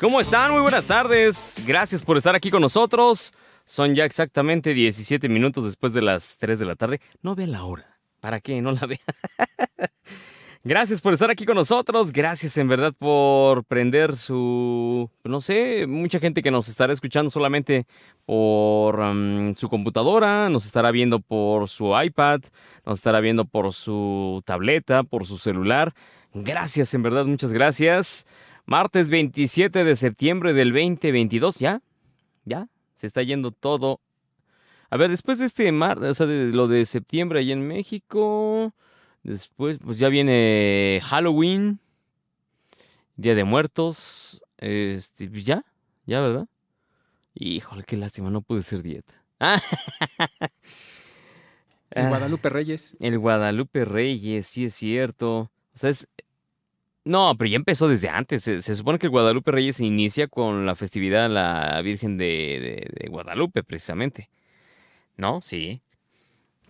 ¿Cómo están? Muy buenas tardes. Gracias por estar aquí con nosotros. Son ya exactamente 17 minutos después de las 3 de la tarde. No vea la hora. ¿Para qué? No la vea. Gracias por estar aquí con nosotros. Gracias en verdad por prender su... No sé, mucha gente que nos estará escuchando solamente por um, su computadora, nos estará viendo por su iPad, nos estará viendo por su tableta, por su celular. Gracias, en verdad, muchas gracias. Martes 27 de septiembre del 2022, ¿ya? ¿Ya? Se está yendo todo. A ver, después de este mar, o sea, de lo de septiembre ahí en México, después, pues ya viene Halloween, Día de Muertos, este, pues ya, ya, ¿verdad? Híjole, qué lástima, no pude ser dieta. El Guadalupe Reyes. El Guadalupe Reyes, sí es cierto. O sea, es, no, pero ya empezó desde antes. Se, supone que el Guadalupe Reyes se inicia con la festividad de la Virgen de, Guadalupe, precisamente. ¿No? Sí.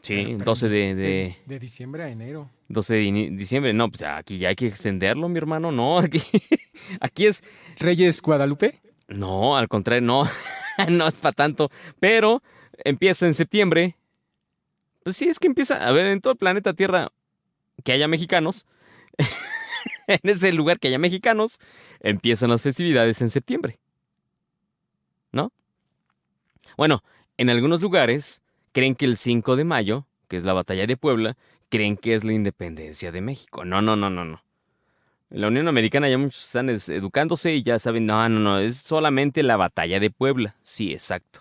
Sí, 12 de, de, diciembre a enero. 12 de diciembre. No, pues aquí ya hay que extenderlo, mi hermano. No, aquí, aquí es... ¿Reyes Guadalupe? No, al contrario, no. no es para tanto. Pero empieza en septiembre. Pues sí, es que empieza... A ver, en todo el planeta Tierra que haya mexicanos en ese lugar que haya mexicanos, empiezan las festividades en septiembre. ¿No? Bueno, en algunos lugares creen que el 5 de mayo, que es la batalla de Puebla, creen que es la independencia de México. No, no, no, no, no. En la Unión Americana ya muchos están educándose y ya saben, no, no, no, es solamente la batalla de Puebla. Sí, exacto.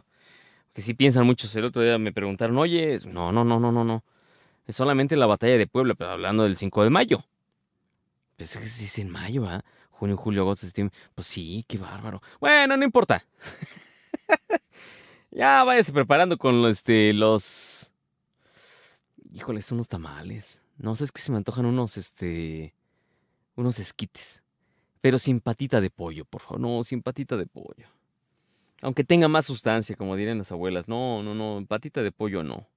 Que sí piensan muchos. El otro día me preguntaron, oye, no, no, no, no, no, no. Es solamente la batalla de Puebla, pero hablando del 5 de mayo. Pensé que sí es en mayo, ¿ah? Junio, julio, agosto, septiembre. Pues sí, qué bárbaro. Bueno, no importa. ya váyase preparando con este, los. Híjole, unos tamales. No sé, es que se me antojan unos, este. Unos esquites. Pero sin patita de pollo, por favor. No, sin patita de pollo. Aunque tenga más sustancia, como dirían las abuelas. No, no, no. Patita de pollo no.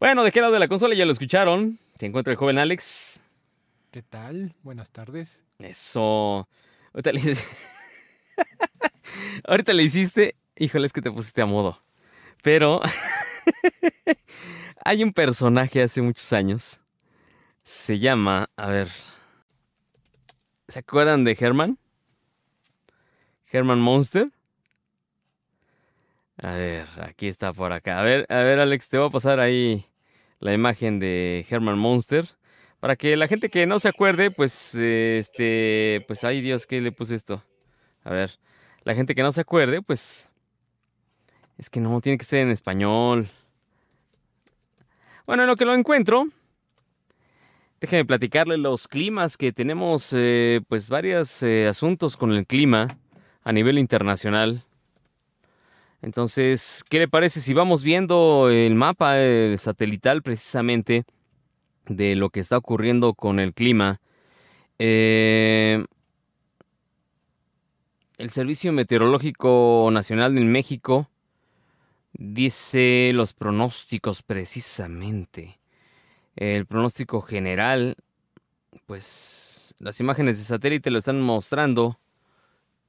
Bueno, de qué lado de la consola ya lo escucharon. Se encuentra el joven Alex. ¿Qué tal? Buenas tardes. Eso. Ahorita le. Ahorita le hiciste. Híjole, es que te pusiste a modo. Pero. Hay un personaje hace muchos años. Se llama. A ver. ¿Se acuerdan de Herman? Herman Monster. A ver, aquí está por acá. A ver, a ver, Alex, te voy a pasar ahí la imagen de Herman Monster. Para que la gente que no se acuerde, pues, este, pues, ay Dios, ¿qué le puse esto? A ver, la gente que no se acuerde, pues, es que no, tiene que ser en español. Bueno, en lo que lo encuentro, déjeme platicarle los climas que tenemos, eh, pues, varios eh, asuntos con el clima a nivel internacional. Entonces, ¿qué le parece si vamos viendo el mapa el satelital precisamente? De lo que está ocurriendo con el clima. Eh, el Servicio Meteorológico Nacional de México dice los pronósticos precisamente. El pronóstico general, pues las imágenes de satélite lo están mostrando.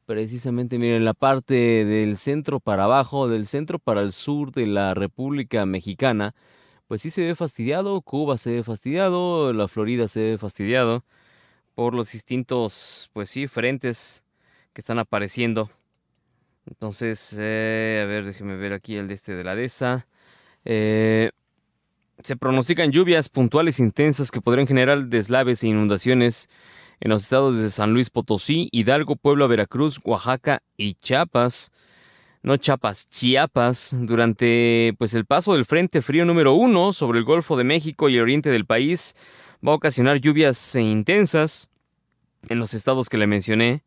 Precisamente, miren, la parte del centro para abajo, del centro para el sur de la República Mexicana, pues sí se ve fastidiado, Cuba se ve fastidiado, la Florida se ve fastidiado por los distintos, pues sí, frentes que están apareciendo. Entonces, eh, a ver, déjeme ver aquí el de este de la DESA. Eh, se pronostican lluvias puntuales intensas que podrían generar deslaves e inundaciones en los estados de San Luis Potosí, Hidalgo, Puebla, Veracruz, Oaxaca y Chiapas no Chiapas, Chiapas, durante pues el paso del Frente Frío número uno sobre el Golfo de México y el oriente del país, va a ocasionar lluvias intensas en los estados que le mencioné.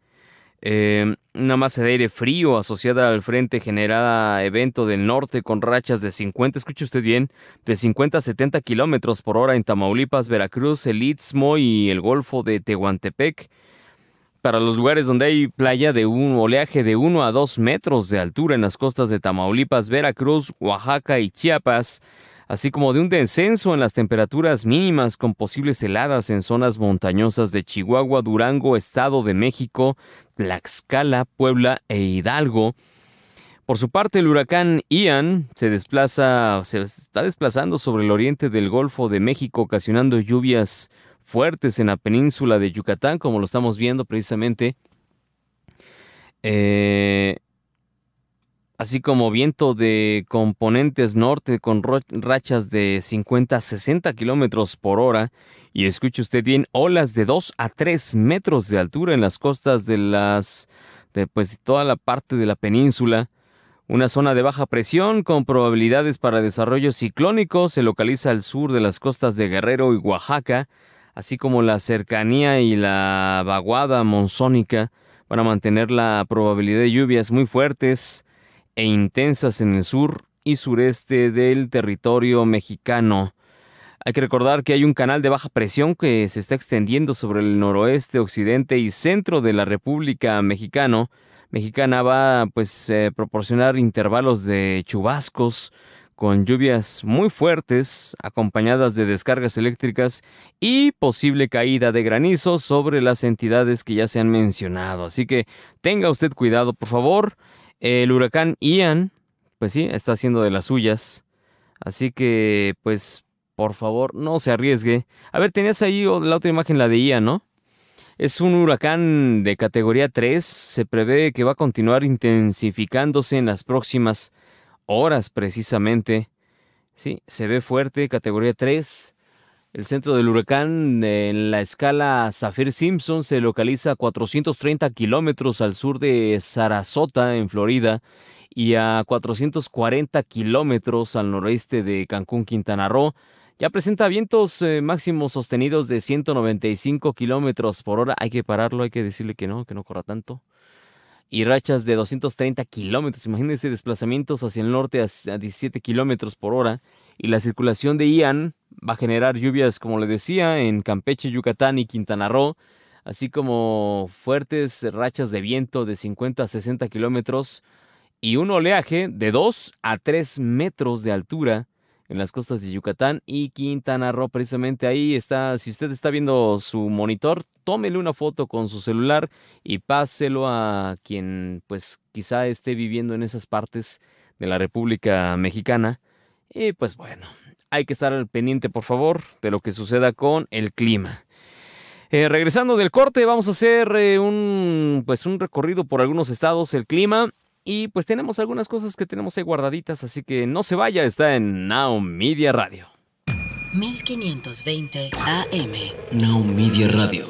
Eh, una masa de aire frío asociada al frente generada evento del norte con rachas de 50, escuche usted bien, de 50 a 70 kilómetros por hora en Tamaulipas, Veracruz, el Istmo y el Golfo de Tehuantepec para los lugares donde hay playa de un oleaje de 1 a 2 metros de altura en las costas de Tamaulipas, Veracruz, Oaxaca y Chiapas. así como de un descenso en las temperaturas mínimas con posibles heladas en zonas montañosas de Chihuahua, Durango, Estado de México, Tlaxcala, Puebla e Hidalgo. Por su parte, el huracán Ian se desplaza, se está desplazando sobre el oriente del Golfo de México, ocasionando lluvias fuertes en la península de Yucatán, como lo estamos viendo precisamente. Eh, así como viento de componentes norte con rachas de 50 a 60 kilómetros por hora. Y escuche usted bien, olas de 2 a 3 metros de altura en las costas de las. de pues, toda la parte de la península. Una zona de baja presión con probabilidades para desarrollo ciclónico se localiza al sur de las costas de Guerrero y Oaxaca, así como la cercanía y la vaguada monzónica para mantener la probabilidad de lluvias muy fuertes e intensas en el sur y sureste del territorio mexicano. Hay que recordar que hay un canal de baja presión que se está extendiendo sobre el noroeste, occidente y centro de la República Mexicano. Mexicana va pues a eh, proporcionar intervalos de chubascos con lluvias muy fuertes acompañadas de descargas eléctricas y posible caída de granizo sobre las entidades que ya se han mencionado. Así que tenga usted cuidado, por favor. El huracán Ian, pues sí, está haciendo de las suyas. Así que, pues, por favor, no se arriesgue. A ver, tenías ahí la otra imagen, la de Ian, ¿no? Es un huracán de categoría 3. Se prevé que va a continuar intensificándose en las próximas precisamente. Sí, se ve fuerte, categoría 3. El centro del huracán en la escala Saffir-Simpson se localiza a 430 kilómetros al sur de Sarasota, en Florida, y a 440 kilómetros al noreste de Cancún, Quintana Roo. Ya presenta vientos eh, máximos sostenidos de 195 kilómetros por hora. Hay que pararlo, hay que decirle que no, que no corra tanto. Y rachas de 230 kilómetros. Imagínense desplazamientos hacia el norte a 17 kilómetros por hora y la circulación de Ian va a generar lluvias, como le decía, en Campeche, Yucatán y Quintana Roo, así como fuertes rachas de viento de 50 a 60 kilómetros y un oleaje de 2 a 3 metros de altura en las costas de Yucatán y Quintana Roo. Precisamente ahí está, si usted está viendo su monitor, tómele una foto con su celular y páselo a quien pues quizá esté viviendo en esas partes de la República Mexicana y pues bueno, hay que estar al pendiente, por favor, de lo que suceda con el clima. Eh, regresando del corte, vamos a hacer eh, un, pues un recorrido por algunos estados, el clima. Y pues tenemos algunas cosas que tenemos ahí guardaditas, así que no se vaya, está en Now Media Radio. 1520 AM. Now Media Radio.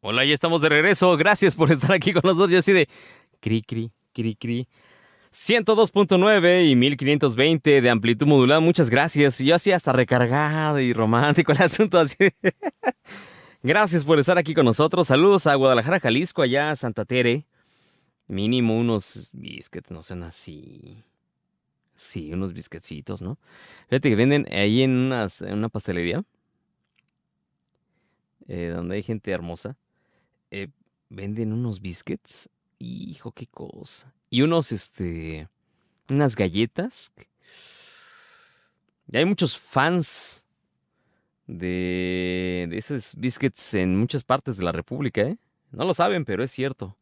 Hola, ya estamos de regreso. Gracias por estar aquí con nosotros. Yo así de cri, cri, cri, cri. 102.9 y 1520 de amplitud modulada. Muchas gracias. Yo así hasta recargado y romántico el asunto. Así. gracias por estar aquí con nosotros. Saludos a Guadalajara, Jalisco, allá a Santa Tere. Mínimo unos biscuits, no sean así. Sí, unos biscuitsitos, ¿no? Fíjate que venden ahí en, unas, una pastelería. Eh, donde hay gente hermosa. Eh, venden unos biscuits. Hijo, qué cosa y unos, este, unas galletas. Y hay muchos fans de, de esos biscuits en muchas partes de la República, ¿eh? No lo saben, pero es cierto.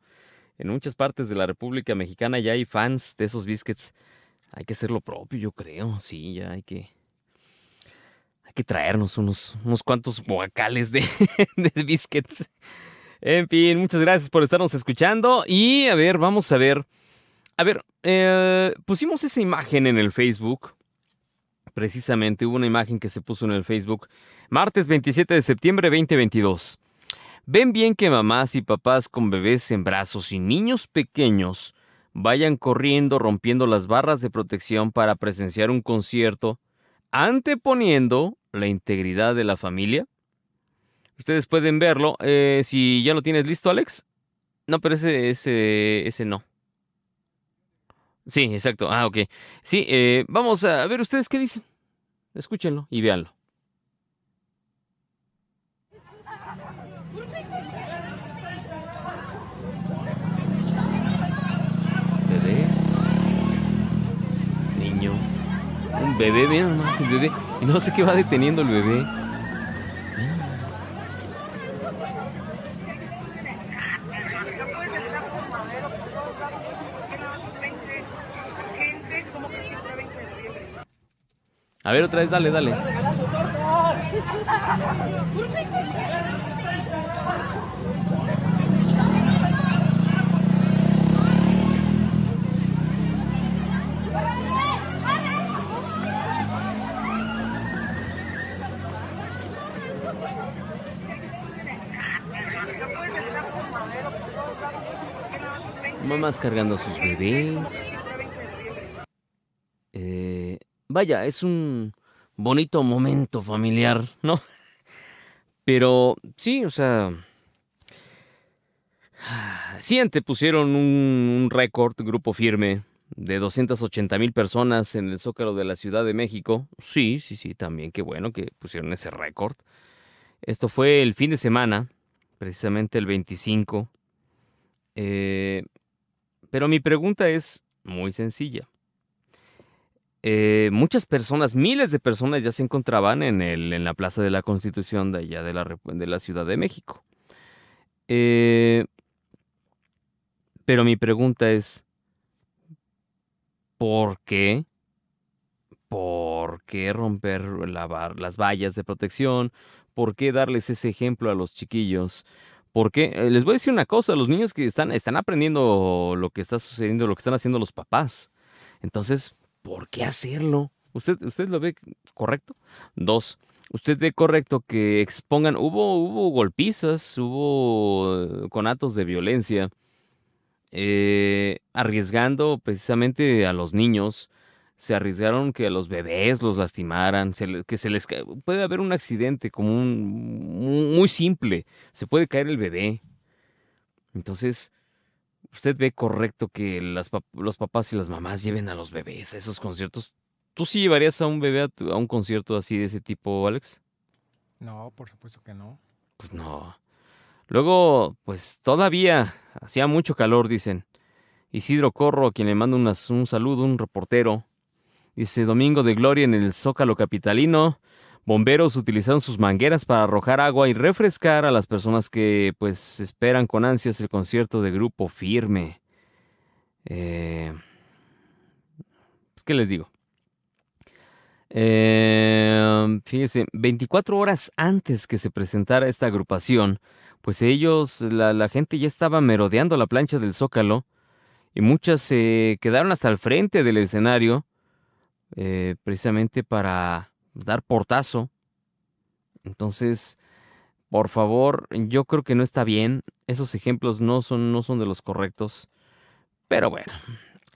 En muchas partes de la República Mexicana ya hay fans de esos biscuits. Hay que hacer lo propio, yo creo. Sí, ya hay que. Hay que traernos unos, unos cuantos guacales de, de biscuits. En fin, muchas gracias por estarnos escuchando. Y a ver, vamos a ver. A ver, eh, pusimos esa imagen en el Facebook. Precisamente hubo una imagen que se puso en el Facebook. Martes 27 de septiembre 2022. Ven bien que mamás y papás con bebés en brazos y niños pequeños vayan corriendo rompiendo las barras de protección para presenciar un concierto, anteponiendo la integridad de la familia. Ustedes pueden verlo. Eh, si ya lo tienes listo, Alex. No, pero ese, ese, ese no. Sí, exacto. Ah, ok. Sí, eh, vamos a ver ustedes qué dicen. Escúchenlo y véanlo. Bebés. Niños. Un bebé, vean más el bebé. Y no sé qué va deteniendo el bebé. A ver, otra vez, dale, dale. Mamás cargando a sus bebés. Eh, vaya, es un bonito momento familiar, ¿no? Pero sí, o sea... Sí, antepusieron un, un récord, grupo firme, de 280 mil personas en el Zócalo de la Ciudad de México. Sí, sí, sí, también qué bueno que pusieron ese récord. Esto fue el fin de semana, precisamente el 25. Eh, pero mi pregunta es muy sencilla. Eh, muchas personas, miles de personas ya se encontraban en, el, en la Plaza de la Constitución de allá de la, de la Ciudad de México. Eh, pero mi pregunta es, ¿por qué? ¿Por qué romper la, las vallas de protección? ¿Por qué darles ese ejemplo a los chiquillos? Porque eh, les voy a decir una cosa, los niños que están, están aprendiendo lo que está sucediendo, lo que están haciendo los papás. Entonces, ¿por qué hacerlo? ¿Usted, usted lo ve correcto? Dos, ¿usted ve correcto que expongan, hubo, hubo golpizas, hubo eh, conatos de violencia, eh, arriesgando precisamente a los niños? Se arriesgaron que a los bebés los lastimaran, que se les puede haber un accidente como un muy simple, se puede caer el bebé. Entonces, usted ve correcto que las, los papás y las mamás lleven a los bebés a esos conciertos. ¿Tú sí llevarías a un bebé a, a un concierto así de ese tipo, Alex? No, por supuesto que no. Pues no. Luego, pues todavía hacía mucho calor, dicen. Isidro Corro, a quien le mando un saludo, un reportero, Dice Domingo de Gloria en el Zócalo Capitalino. Bomberos utilizaron sus mangueras para arrojar agua y refrescar a las personas que pues esperan con ansias el concierto de grupo firme. Eh, pues, ¿Qué les digo? Eh, fíjese, 24 horas antes que se presentara esta agrupación, pues ellos, la gente ya estaba merodeando la plancha del Zócalo y muchas se quedaron hasta el frente del escenario eh, precisamente para dar portazo. Entonces, por favor, yo creo que no está bien. Esos ejemplos no son, no son de los correctos. Pero bueno,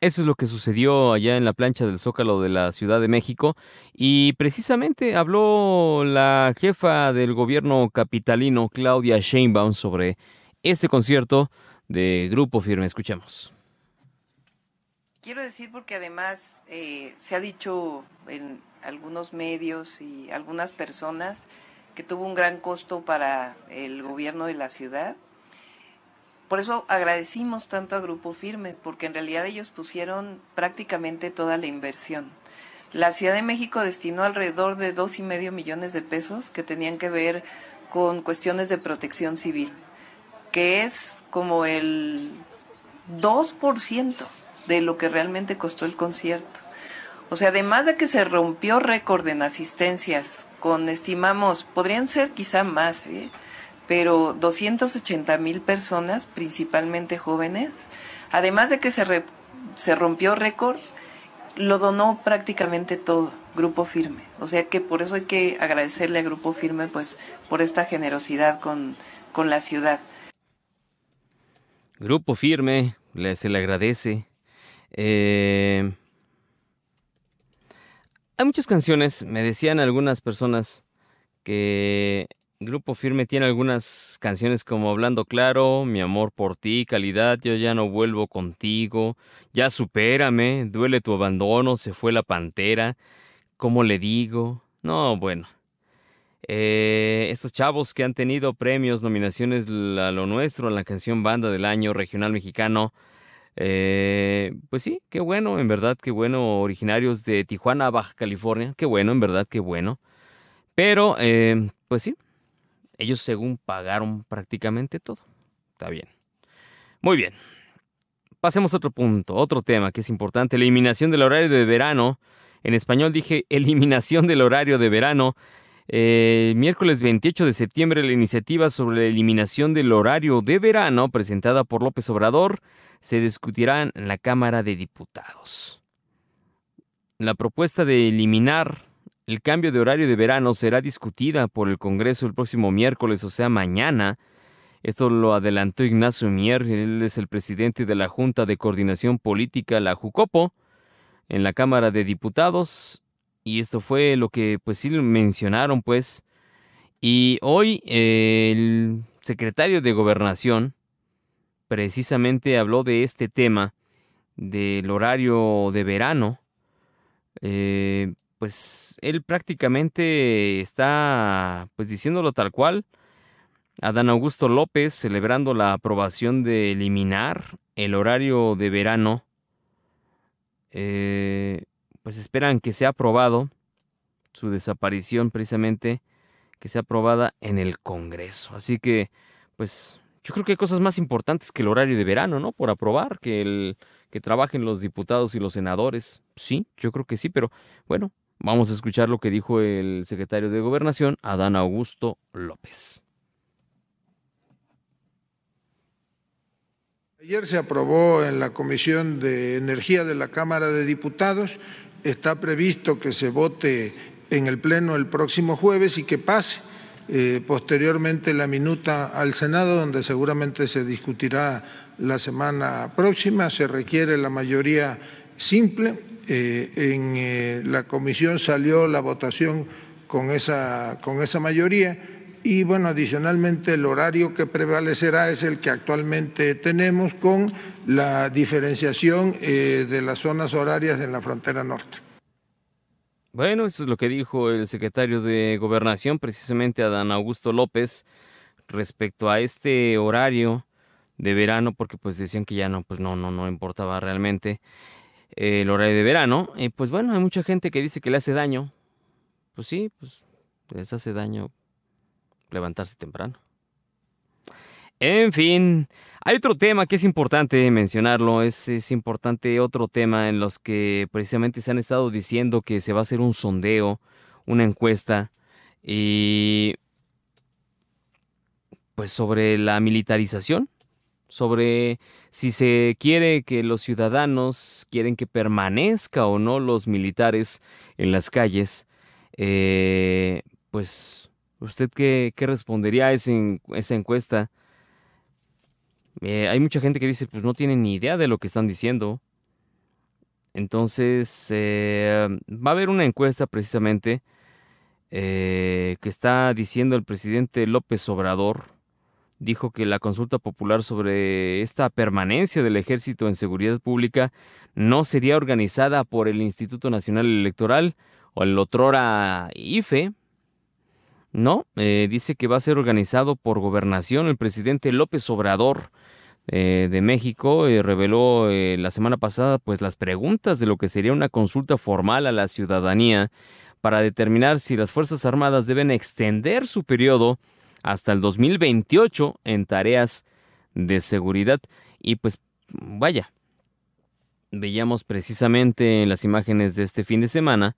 eso es lo que sucedió allá en la plancha del Zócalo de la Ciudad de México. Y precisamente habló la jefa del gobierno capitalino, Claudia Sheinbaum, sobre este concierto de Grupo Firme. Escuchemos. Quiero decir porque además eh, se ha dicho en algunos medios y algunas personas que tuvo un gran costo para el gobierno de la ciudad. Por eso agradecimos tanto a Grupo Firme, porque en realidad ellos pusieron prácticamente toda la inversión. La Ciudad de México destinó alrededor de dos y medio millones de pesos que tenían que ver con cuestiones de protección civil, que es como el 2% de lo que realmente costó el concierto. O sea, además de que se rompió récord en asistencias, con estimamos, podrían ser quizá más, ¿eh? pero 280 mil personas, principalmente jóvenes, además de que se, se rompió récord, lo donó prácticamente todo, Grupo Firme. O sea que por eso hay que agradecerle a Grupo Firme, pues, por esta generosidad con, con la ciudad. Grupo Firme, se le agradece eh, hay muchas canciones, me decían algunas personas que Grupo Firme tiene algunas canciones como Hablando Claro, Mi amor por ti, Calidad, Yo ya no vuelvo contigo, Ya supérame, Duele tu abandono, Se fue la pantera, ¿Cómo le digo? No, bueno. Eh, estos chavos que han tenido premios, nominaciones a lo nuestro, en la canción Banda del Año Regional Mexicano, Eh, pues sí, qué bueno, en verdad, qué bueno, originarios de Tijuana, Baja California, qué bueno, en verdad, qué bueno. Pero, eh, pues sí, ellos según pagaron prácticamente todo. Está bien. Muy bien. Pasemos a otro punto, otro tema que es importante, eliminación del horario de verano. En español dije eliminación del horario de verano. Eh, miércoles 28 de septiembre la iniciativa sobre la eliminación del horario de verano presentada por López Obrador se discutirá en la Cámara de Diputados. La propuesta de eliminar el cambio de horario de verano será discutida por el Congreso el próximo miércoles, o sea, mañana. Esto lo adelantó Ignacio Mier, él es el presidente de la Junta de Coordinación Política, la JUCOPO, en la Cámara de Diputados. Y esto fue lo que pues sí mencionaron, pues. Y hoy el secretario de Gobernación, precisamente habló de este tema del horario de verano. Eh, pues él prácticamente está pues diciéndolo tal cual. Adán Augusto López celebrando la aprobación de eliminar el horario de verano. Eh, pues esperan que sea aprobado su desaparición precisamente, que sea aprobada en el Congreso. Así que, pues yo creo que hay cosas más importantes que el horario de verano, ¿no? Por aprobar, que el que trabajen los diputados y los senadores. Sí, yo creo que sí, pero bueno, vamos a escuchar lo que dijo el secretario de Gobernación, Adán Augusto López. Ayer se aprobó en la Comisión de Energía de la Cámara de Diputados, está previsto que se vote en el Pleno el próximo jueves y que pase eh, posteriormente la minuta al Senado, donde seguramente se discutirá la semana próxima. Se requiere la mayoría simple. Eh, en eh, la comisión salió la votación con esa, con esa mayoría. Y bueno, adicionalmente el horario que prevalecerá es el que actualmente tenemos con la diferenciación de las zonas horarias en la frontera norte. Bueno, eso es lo que dijo el secretario de Gobernación, precisamente Adán Augusto López, respecto a este horario de verano, porque pues decían que ya no, pues no, no, no importaba realmente el horario de verano. Y pues bueno, hay mucha gente que dice que le hace daño. Pues sí, pues les hace daño levantarse temprano. En fin, hay otro tema que es importante mencionarlo, es, es, importante otro tema en los que precisamente se han estado diciendo que se va a hacer un sondeo, una encuesta, y pues sobre la militarización, sobre si se quiere que los ciudadanos quieren que permanezca o no los militares en las calles, eh, pues usted qué, qué respondería a esa encuesta eh, hay mucha gente que dice, pues no tienen ni idea de lo que están diciendo. Entonces, eh, va a haber una encuesta precisamente eh, que está diciendo el presidente López Obrador. Dijo que la consulta popular sobre esta permanencia del ejército en seguridad pública no sería organizada por el Instituto Nacional Electoral o el otrora IFE, no, eh, dice que va a ser organizado por gobernación. El presidente López Obrador eh, de México eh, reveló la semana pasada pues las preguntas de lo que sería una consulta formal a la ciudadanía para determinar si las Fuerzas Armadas deben extender su periodo hasta el 2028 en tareas de seguridad. Y pues vaya, veíamos precisamente en las imágenes de este fin de semana,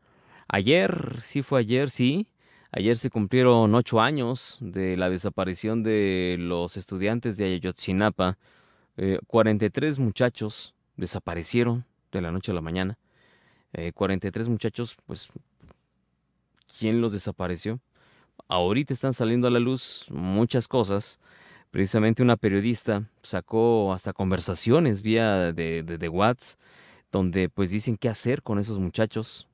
ayer, sí fue ayer, sí, Ayer se cumplieron ocho años de la desaparición de los estudiantes de Ayotzinapa. 43 eh, muchachos desaparecieron de la noche a la mañana. 43 eh, muchachos, pues, ¿quién los desapareció? Ahorita están saliendo a la luz muchas cosas. Precisamente una periodista sacó hasta conversaciones vía de, de, de WhatsApp donde pues dicen qué hacer con esos muchachos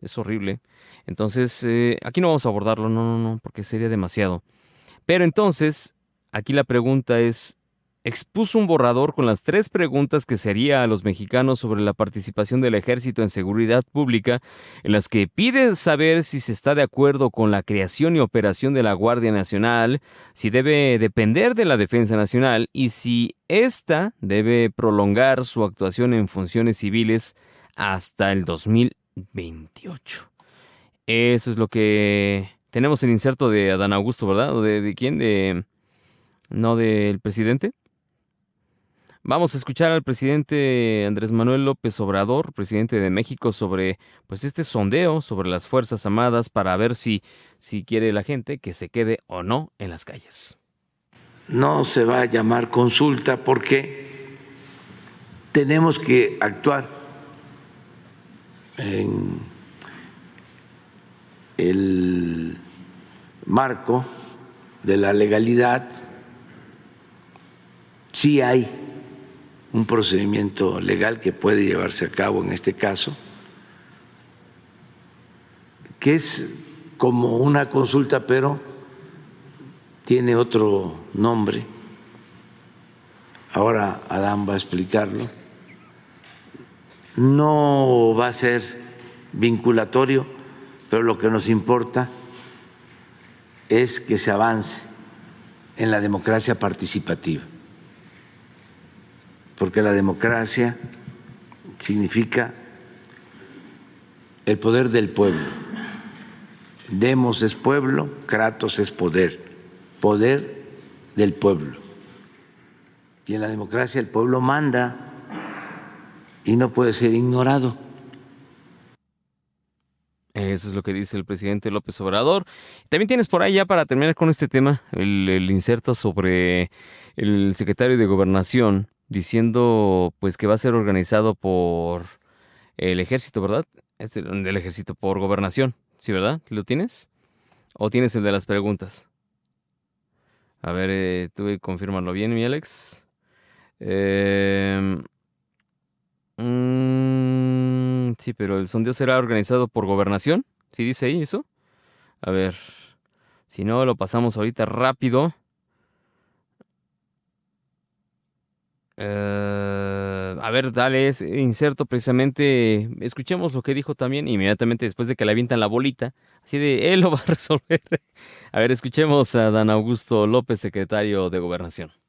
es horrible. Entonces, eh, aquí no vamos a abordarlo, no, no, no, porque sería demasiado. Pero entonces, aquí la pregunta es, expuso un borrador con las tres preguntas que se haría a los mexicanos sobre la participación del ejército en seguridad pública, en las que pide saber si se está de acuerdo con la creación y operación de la Guardia Nacional, si debe depender de la Defensa Nacional y si ésta debe prolongar su actuación en funciones civiles hasta el 2028. Eso es lo que tenemos el inserto de Adán Augusto, ¿verdad? ¿O de, de quién? De... ¿No del presidente? Vamos a escuchar al presidente Andrés Manuel López Obrador, presidente de México, sobre pues este sondeo sobre las Fuerzas Armadas para ver si, si quiere la gente que se quede o no en las calles. No se va a llamar consulta porque tenemos que actuar en el marco de la legalidad. Sí hay un procedimiento legal que puede llevarse a cabo en este caso, que es como una consulta, pero tiene otro nombre. Ahora Adán va a explicarlo. No va a ser vinculatorio, pero lo que nos importa es que se avance en la democracia participativa porque la democracia significa el poder del pueblo. Demos es pueblo, Kratos es poder, poder del pueblo. Y en la democracia el pueblo manda y no puede ser ignorado. Eso es lo que dice el presidente López Obrador. También tienes por ahí ya para terminar con este tema el, inserto sobre el secretario de Gobernación, diciendo pues que va a ser organizado por el ejército, ¿verdad? Es el, el ejército por gobernación, ¿sí, verdad? ¿Lo tienes? ¿O tienes el de las preguntas? A ver, eh, tú confírmalo bien, mi Alex. Eh, mm, sí, pero el sondeo será organizado por gobernación. ¿Sí dice ahí eso? A ver, si no, lo pasamos ahorita rápido. Uh, a ver, dale, es inserto precisamente. Escuchemos lo que dijo también inmediatamente después de que le avientan la bolita. Así de, él lo va a resolver. A ver, escuchemos a Dan Augusto López, secretario de Gobernación.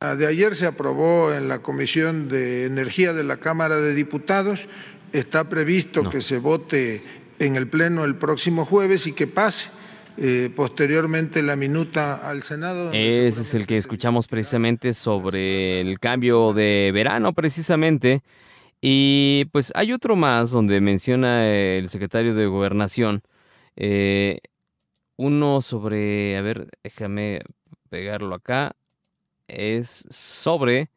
De ayer se aprobó en la Comisión de Energía de la Cámara de Diputados. Está previsto no. que se vote en el Pleno el próximo jueves y que pase eh, posteriormente la minuta al Senado. Ese es el que escuchamos precisamente sobre el cambio de verano, precisamente. Y pues hay otro más donde menciona el secretario de Gobernación. Eh, uno sobre, a ver, déjame pegarlo acá. Es sobre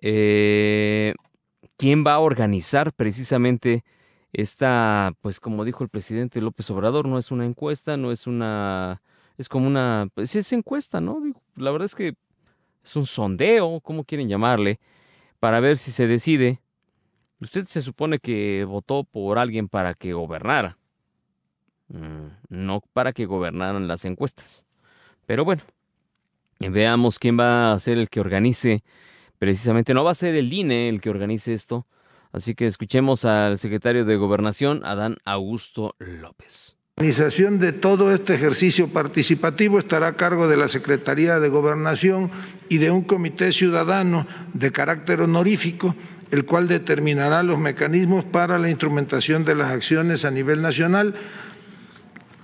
eh, quién va a organizar precisamente esta, pues como dijo el presidente López Obrador, no es una encuesta, no es una, es como una, pues es encuesta, ¿no? La verdad es que es un sondeo, como quieren llamarle, para ver si se decide. Usted se supone que votó por alguien para que gobernara, mm, no para que gobernaran las encuestas. Pero bueno, veamos quién va a ser el que organice, precisamente, no va a ser el INE el que organice esto, Así que escuchemos al secretario de Gobernación, Adán Augusto López. La organización de todo este ejercicio participativo estará a cargo de la Secretaría de Gobernación y de un comité ciudadano de carácter honorífico, el cual determinará los mecanismos para la instrumentación de las acciones a nivel nacional.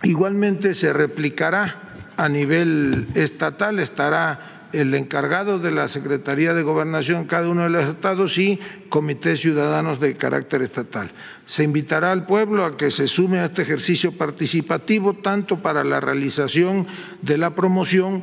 Igualmente se replicará a nivel estatal, estará el encargado de la Secretaría de Gobernación, cada uno de los estados y comités ciudadanos de carácter estatal. Se invitará al pueblo a que se sume a este ejercicio participativo, tanto para la realización de la promoción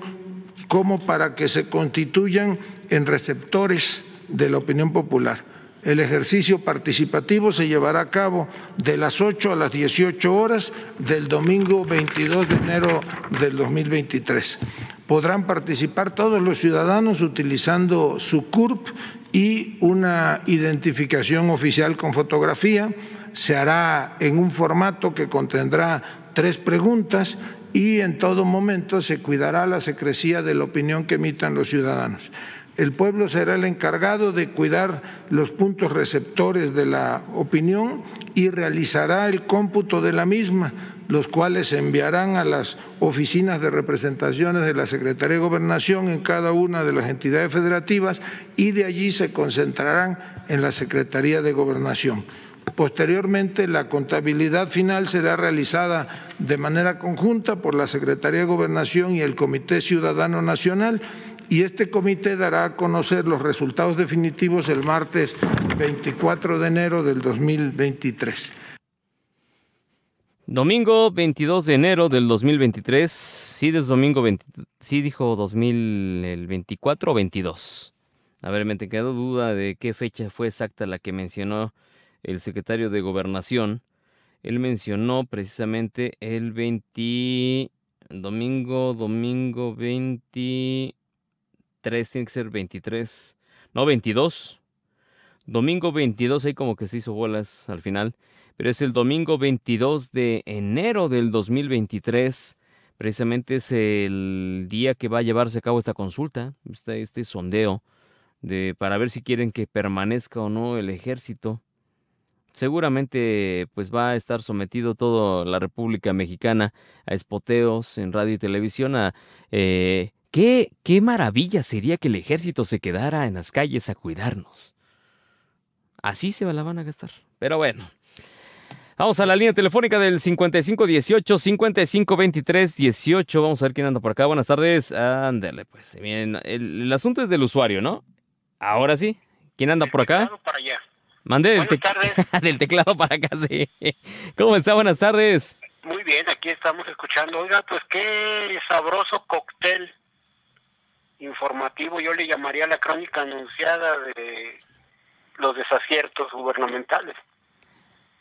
como para que se constituyan en receptores de la opinión popular. El ejercicio participativo se llevará a cabo de las 8 a las 18 horas del domingo 22 de enero del 2023 podrán participar todos los ciudadanos utilizando su CURP y una identificación oficial con fotografía. Se hará en un formato que contendrá tres preguntas y en todo momento se cuidará la secrecía de la opinión que emitan los ciudadanos. El pueblo será el encargado de cuidar los puntos receptores de la opinión y realizará el cómputo de la misma, los cuales se enviarán a las oficinas de representaciones de la Secretaría de Gobernación en cada una de las entidades federativas y de allí se concentrarán en la Secretaría de Gobernación. Posteriormente, la contabilidad final será realizada de manera conjunta por la Secretaría de Gobernación y el Comité Ciudadano Nacional y este comité dará a conocer los resultados definitivos el martes 24 de enero del 2023. Domingo 22 de enero del 2023. Sí, es domingo 20, sí dijo 2024 o 22. A ver, me te quedó duda de qué fecha fue exacta la que mencionó el secretario de Gobernación. Él mencionó precisamente el 20 domingo, domingo 20 tiene que ser 23, no 22. Domingo 22, ahí como que se hizo bolas al final, pero es el domingo 22 de enero del 2023. Precisamente es el día que va a llevarse a cabo esta consulta, este, este sondeo, de, para ver si quieren que permanezca o no el ejército. Seguramente pues va a estar sometido toda la República Mexicana a espoteos en radio y televisión, a eh, Qué, qué maravilla sería que el ejército se quedara en las calles a cuidarnos. Así se la van a gastar. Pero bueno. Vamos a la línea telefónica del 5518 5523 18. Vamos a ver quién anda por acá. Buenas tardes. Ándale, pues. Bien, el, asunto es del usuario, ¿no? Ahora sí. ¿Quién anda por acá? Para allá. Mandé del, del teclado para acá, sí. ¿Cómo está? Buenas tardes. Muy bien, aquí estamos escuchando. Oiga, pues qué sabroso cóctel informativo, yo le llamaría la crónica anunciada de los desaciertos gubernamentales.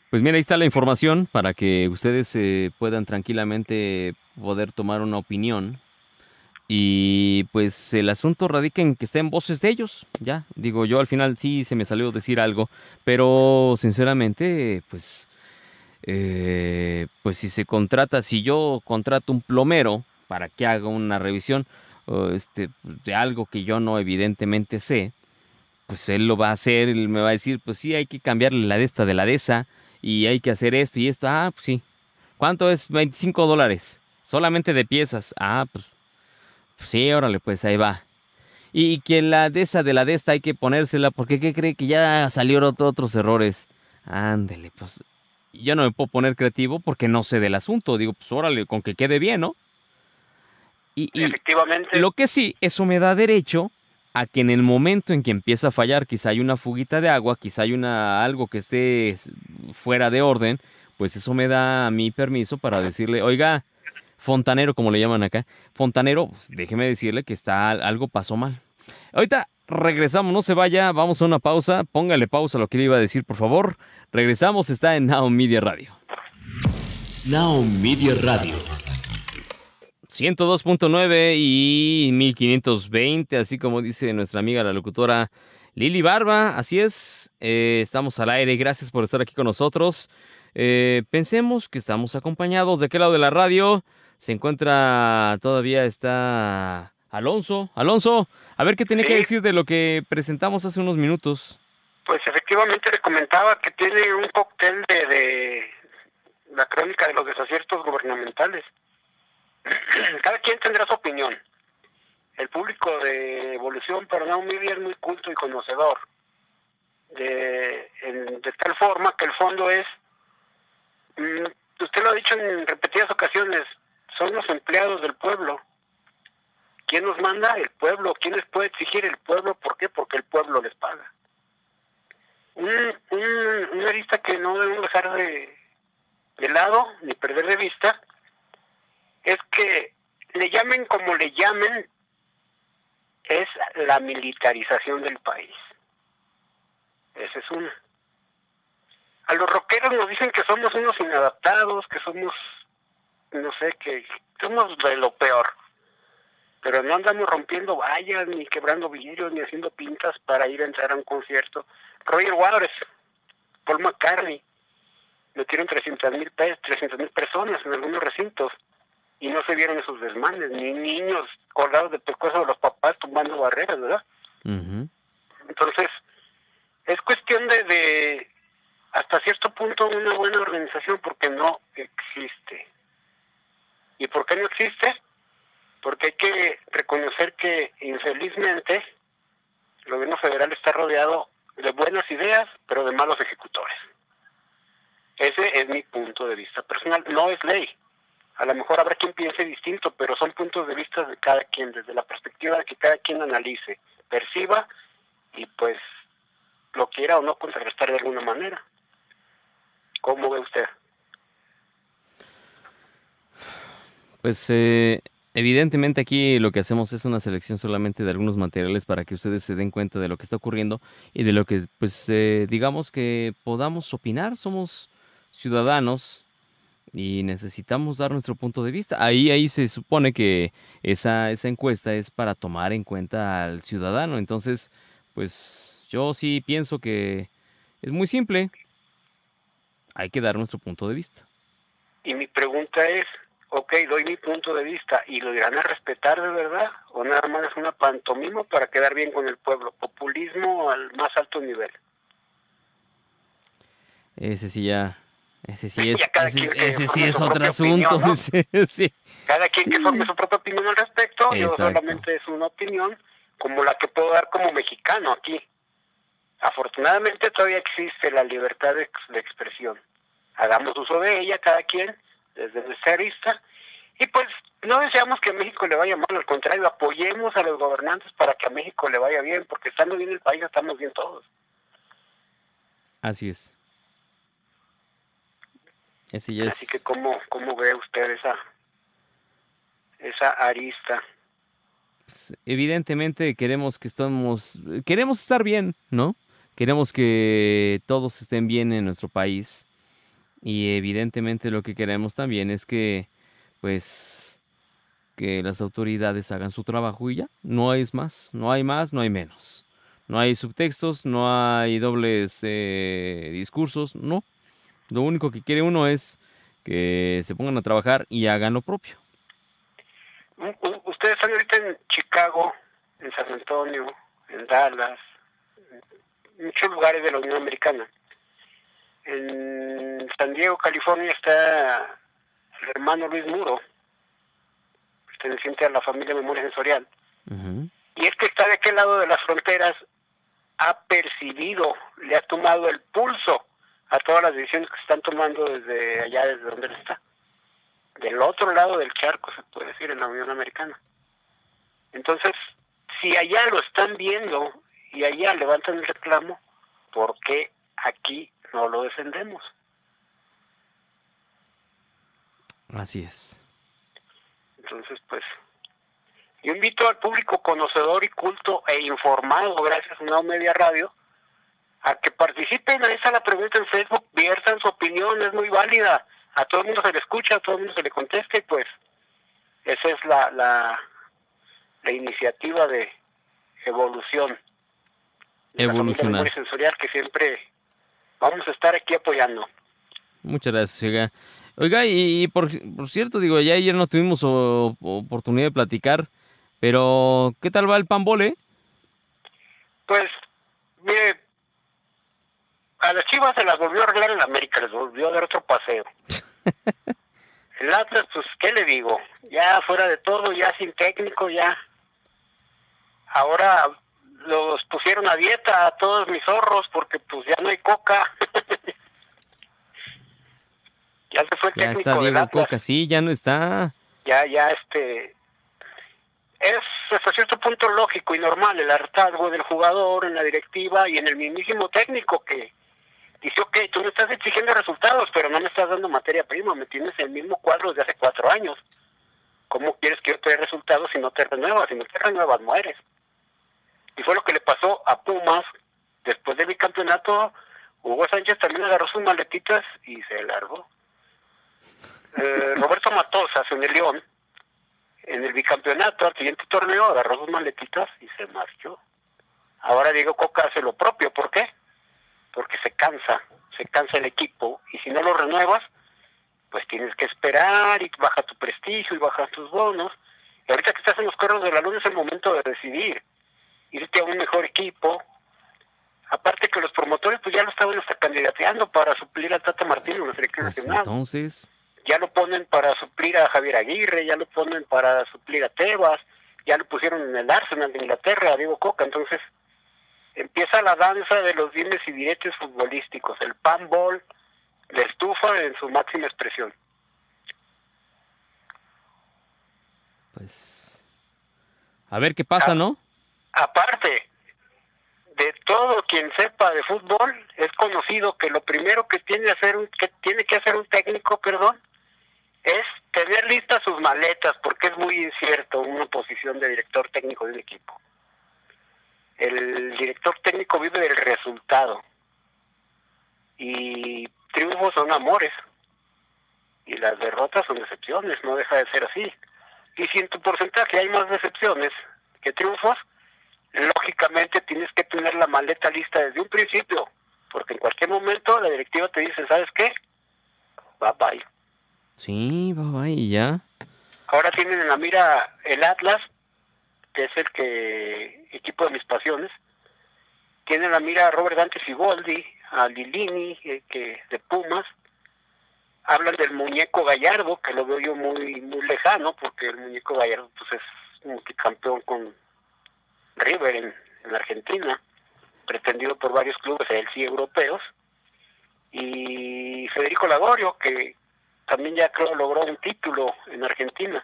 Pues mira, ahí está la información para que ustedes eh, puedan tranquilamente poder tomar una opinión. Y pues el asunto radica en que estén voces de ellos, ya. Digo, yo al final sí se me salió decir algo, pero sinceramente, pues, eh, pues si se contrata, si yo contrato un plomero para que haga una revisión, este, de algo que yo no evidentemente sé, pues él lo va a hacer, él me va a decir, pues sí, hay que cambiarle la de esta de la de esa, y hay que hacer esto y esto, ah, pues sí. ¿Cuánto es? 25 dólares, solamente de piezas, ah, pues, pues sí, órale, pues ahí va. Y que la de esa de la de esta hay que ponérsela, porque ¿qué cree que ya salieron otros errores? Ándele, pues yo no me puedo poner creativo porque no sé del asunto, digo, pues órale, con que quede bien, ¿no? Y, Efectivamente. Lo que sí, eso me da derecho a que en el momento en que empieza a fallar, quizá hay una fuguita de agua, quizá hay una, algo que esté fuera de orden, pues eso me da a mí permiso para decirle, oiga, fontanero, como le llaman acá, fontanero, pues, déjeme decirle que está algo pasó mal. Ahorita regresamos, no se vaya, vamos a una pausa, póngale pausa a lo que le iba a decir, por favor. Regresamos, está en Now Media Radio. Now Media Radio 102.9 y 1520, así como dice nuestra amiga la locutora Lili Barba. Así es, eh, estamos al aire. Gracias por estar aquí con nosotros. Eh, pensemos que estamos acompañados. ¿De qué lado de la radio se encuentra todavía está Alonso? Alonso, a ver qué tiene que decir de lo que presentamos hace unos minutos. Pues efectivamente le comentaba que tiene un cóctel de, de la crónica de los desaciertos gubernamentales. cada quien tendrá su opinión. El público de Evolución para no Media es muy culto y conocedor. De, de tal forma que el fondo es, mm, usted lo ha dicho en repetidas ocasiones, son los empleados del pueblo. ¿Quién nos manda? El pueblo. ¿Quién les puede exigir? El pueblo. ¿Por qué? Porque el pueblo les paga. Un, un, que no debemos dejar de, de lado ni perder de vista es que le llamen como le llamen, es la militarización del país. Esa es una. A los rockeros nos dicen que somos unos inadaptados, que somos, no sé, que somos de lo peor. Pero no andamos rompiendo vallas, ni quebrando vidrios, ni haciendo pintas para ir a entrar a un concierto. Roger Waters, Paul McCartney, metieron 300 mil 300 mil personas en algunos recintos y no se vieron esos desmanes, ni niños colgados de pescuezo de los papás tumbando barreras, ¿verdad? Entonces, es cuestión de, de, hasta cierto punto, una buena organización porque no existe. ¿Y por qué no existe? Porque hay que reconocer que, infelizmente, el gobierno federal está rodeado de buenas ideas, pero de malos ejecutores. Ese es mi punto de vista personal. No es ley. A lo mejor habrá quien piense distinto, pero son puntos de vista de cada quien, desde la perspectiva de que cada quien analice, perciba y pues lo quiera o no contrarrestar de alguna manera. ¿Cómo ve usted? Pues eh, evidentemente aquí lo que hacemos es una selección solamente de algunos materiales para que ustedes se den cuenta de lo que está ocurriendo y de lo que, pues, eh, digamos que podamos opinar. Somos ciudadanos y necesitamos dar nuestro punto de vista. Ahí, ahí se supone que esa, esa encuesta es para tomar en cuenta al ciudadano. Entonces, pues yo sí pienso que es muy simple. Hay que dar nuestro punto de vista. Y mi pregunta es, ok, doy mi punto de vista, ¿y lo irán a respetar de verdad? ¿O nada más es una pantomima para quedar bien con el pueblo? Populismo al más alto nivel. Ese sí ya ese sí es, ese, sí es otro asunto. Cada quien que forme su propia opinión al respecto, yo solamente es una opinión como la que puedo dar como mexicano aquí. Afortunadamente todavía existe la libertad de, expresión. Hagamos uso de ella cada quien desde nuestra vista y pues no deseamos que a México le vaya mal, al contrario, apoyemos a los gobernantes para que a México le vaya bien, porque estando bien el país estamos bien todos. Así es. Así, que, ¿cómo, ¿cómo ve usted esa, esa arista? Pues, evidentemente queremos que estamos, queremos estar bien, ¿no? Queremos que todos estén bien en nuestro país. Y evidentemente lo que queremos también es que, pues, que las autoridades hagan su trabajo y ya. No hay más, no hay más, no hay menos. No hay subtextos, no hay dobles eh, discursos, no. Lo único que quiere uno es que se pongan a trabajar y hagan lo propio. Ustedes están ahorita en Chicago, en San Antonio, en Dallas, en muchos lugares de la Unión Americana. En San Diego, California, está el hermano Luis Muro, perteneciente a la familia Memoria Sensorial. Y es que está de aquel lado de las fronteras, ha percibido, le ha tomado el pulso a todas las decisiones que se están tomando desde allá, desde donde él está. Del otro lado del charco, se puede decir, en la Unión Americana. Entonces, si allá lo están viendo y allá levantan el reclamo, ¿por qué aquí no lo defendemos? Así es. Entonces, pues, yo invito al público conocedor y culto e informado, gracias a una media radio, a que participen, ahí está la pregunta en Facebook, viertan su opinión, es muy válida, a todo el mundo se le escucha, a todo el mundo se le contesta y pues esa es la, la, la iniciativa de evolución. Evolucionar. La sensorial que siempre vamos a estar aquí apoyando. Muchas gracias, Oiga. Oiga, y, por, por, cierto, digo, ya ayer no tuvimos oportunidad de platicar, pero ¿qué tal va el pambole? Pues, mire, a las Chivas se las volvió a arreglar en América, les volvió a dar otro paseo. El Atlas, pues, ¿qué le digo? Ya fuera de todo, ya sin técnico, ya. Ahora los pusieron a dieta a todos mis zorros porque pues ya no hay coca. ya se fue el ya está Diego Coca, sí, ya no está. Ya, ya, este... Es hasta cierto punto lógico y normal el hartazgo del jugador en la directiva y en el mismísimo técnico que dice, ok, tú me estás exigiendo resultados, pero no me estás dando materia prima, me tienes el mismo cuadro desde hace cuatro años. ¿Cómo quieres que yo te dé resultados si no te renuevas? Si no te renuevas, mueres. Y fue lo que le pasó a Pumas después del bicampeonato. Hugo Sánchez también agarró sus maletitas y se largó. Eh, Roberto Matosas en el León, en el bicampeonato, al siguiente torneo, agarró sus maletitas y se marchó. Ahora Diego Coca hace lo propio. ¿Por qué? Porque se cansa, se cansa el equipo y si no lo renuevas, pues tienes que esperar y baja tu prestigio y bajan tus bonos. Y ahorita que estás en los carros de la luna es el momento de decidir, irte a un mejor equipo. Aparte que los promotores pues ya lo estaban hasta candidateando para suplir a Tata Martino en la selección Pues nacional. entonces, Ya lo ponen para suplir a Javier Aguirre, ya lo ponen para suplir a Tebas, ya lo pusieron en el Arsenal de Inglaterra, a Diego Coca. Entonces empieza la danza de los dimes y diretes futbolísticos, el panball de estufa en su máxima expresión. pues a ver qué pasa, Ah. ¿no? aparte de todo quien sepa de fútbol, es conocido que lo primero que tiene, hacer un, que tiene que hacer un técnico, perdón, es tener listas sus maletas, porque es muy incierto una posición de director técnico de un equipo. El director técnico vive del resultado y triunfos son amores y las derrotas son decepciones, no deja de ser así. Y si en tu porcentaje hay más decepciones que triunfos, lógicamente tienes que tener la maleta lista desde un principio, porque en cualquier momento la directiva te dice, ¿sabes qué? Bye bye. Sí, va, y ya. Ahora tienen en la mira el Atlas, que es el que equipo de mis pasiones. Tienen en la mira a Robert Dante Siboldi, a Lilini, eh, que de Pumas. Hablan del muñeco Gallardo, que lo veo yo muy muy lejano, porque el muñeco Gallardo pues es multicampeón con River en, en Argentina, pretendido por varios clubes, él sí europeos. Y Federico Lagorio, que también ya creo logró un título en Argentina.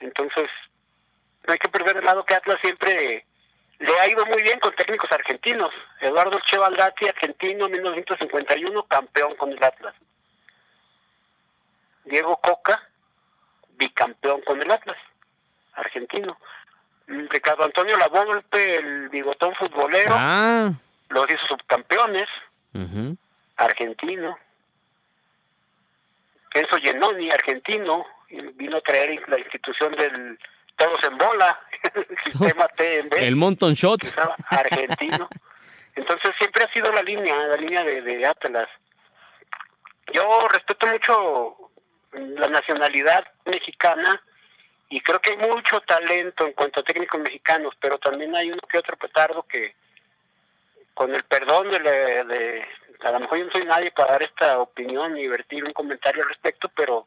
Entonces, no hay que perder de lado que Atlas siempre le ha ido muy bien con técnicos argentinos. Eduardo Chevaldati, argentino, 1951, campeón con el Atlas. Diego Coca, bicampeón con el Atlas, argentino. Ricardo Antonio Lavolpe, el bigotón futbolero, Ah, los hizo subcampeones, argentino. Enzo Genoni, argentino, vino a traer la institución del todos en bola, el sistema TMB, el Monton Shot. argentino. Entonces siempre ha sido la línea, la línea de, de Atlas. Yo respeto mucho la nacionalidad mexicana y creo que hay mucho talento en cuanto a técnicos mexicanos, pero también hay uno que otro petardo que, con el perdón de, la- de- a lo mejor yo no soy nadie para dar esta opinión y vertir un comentario al respecto, pero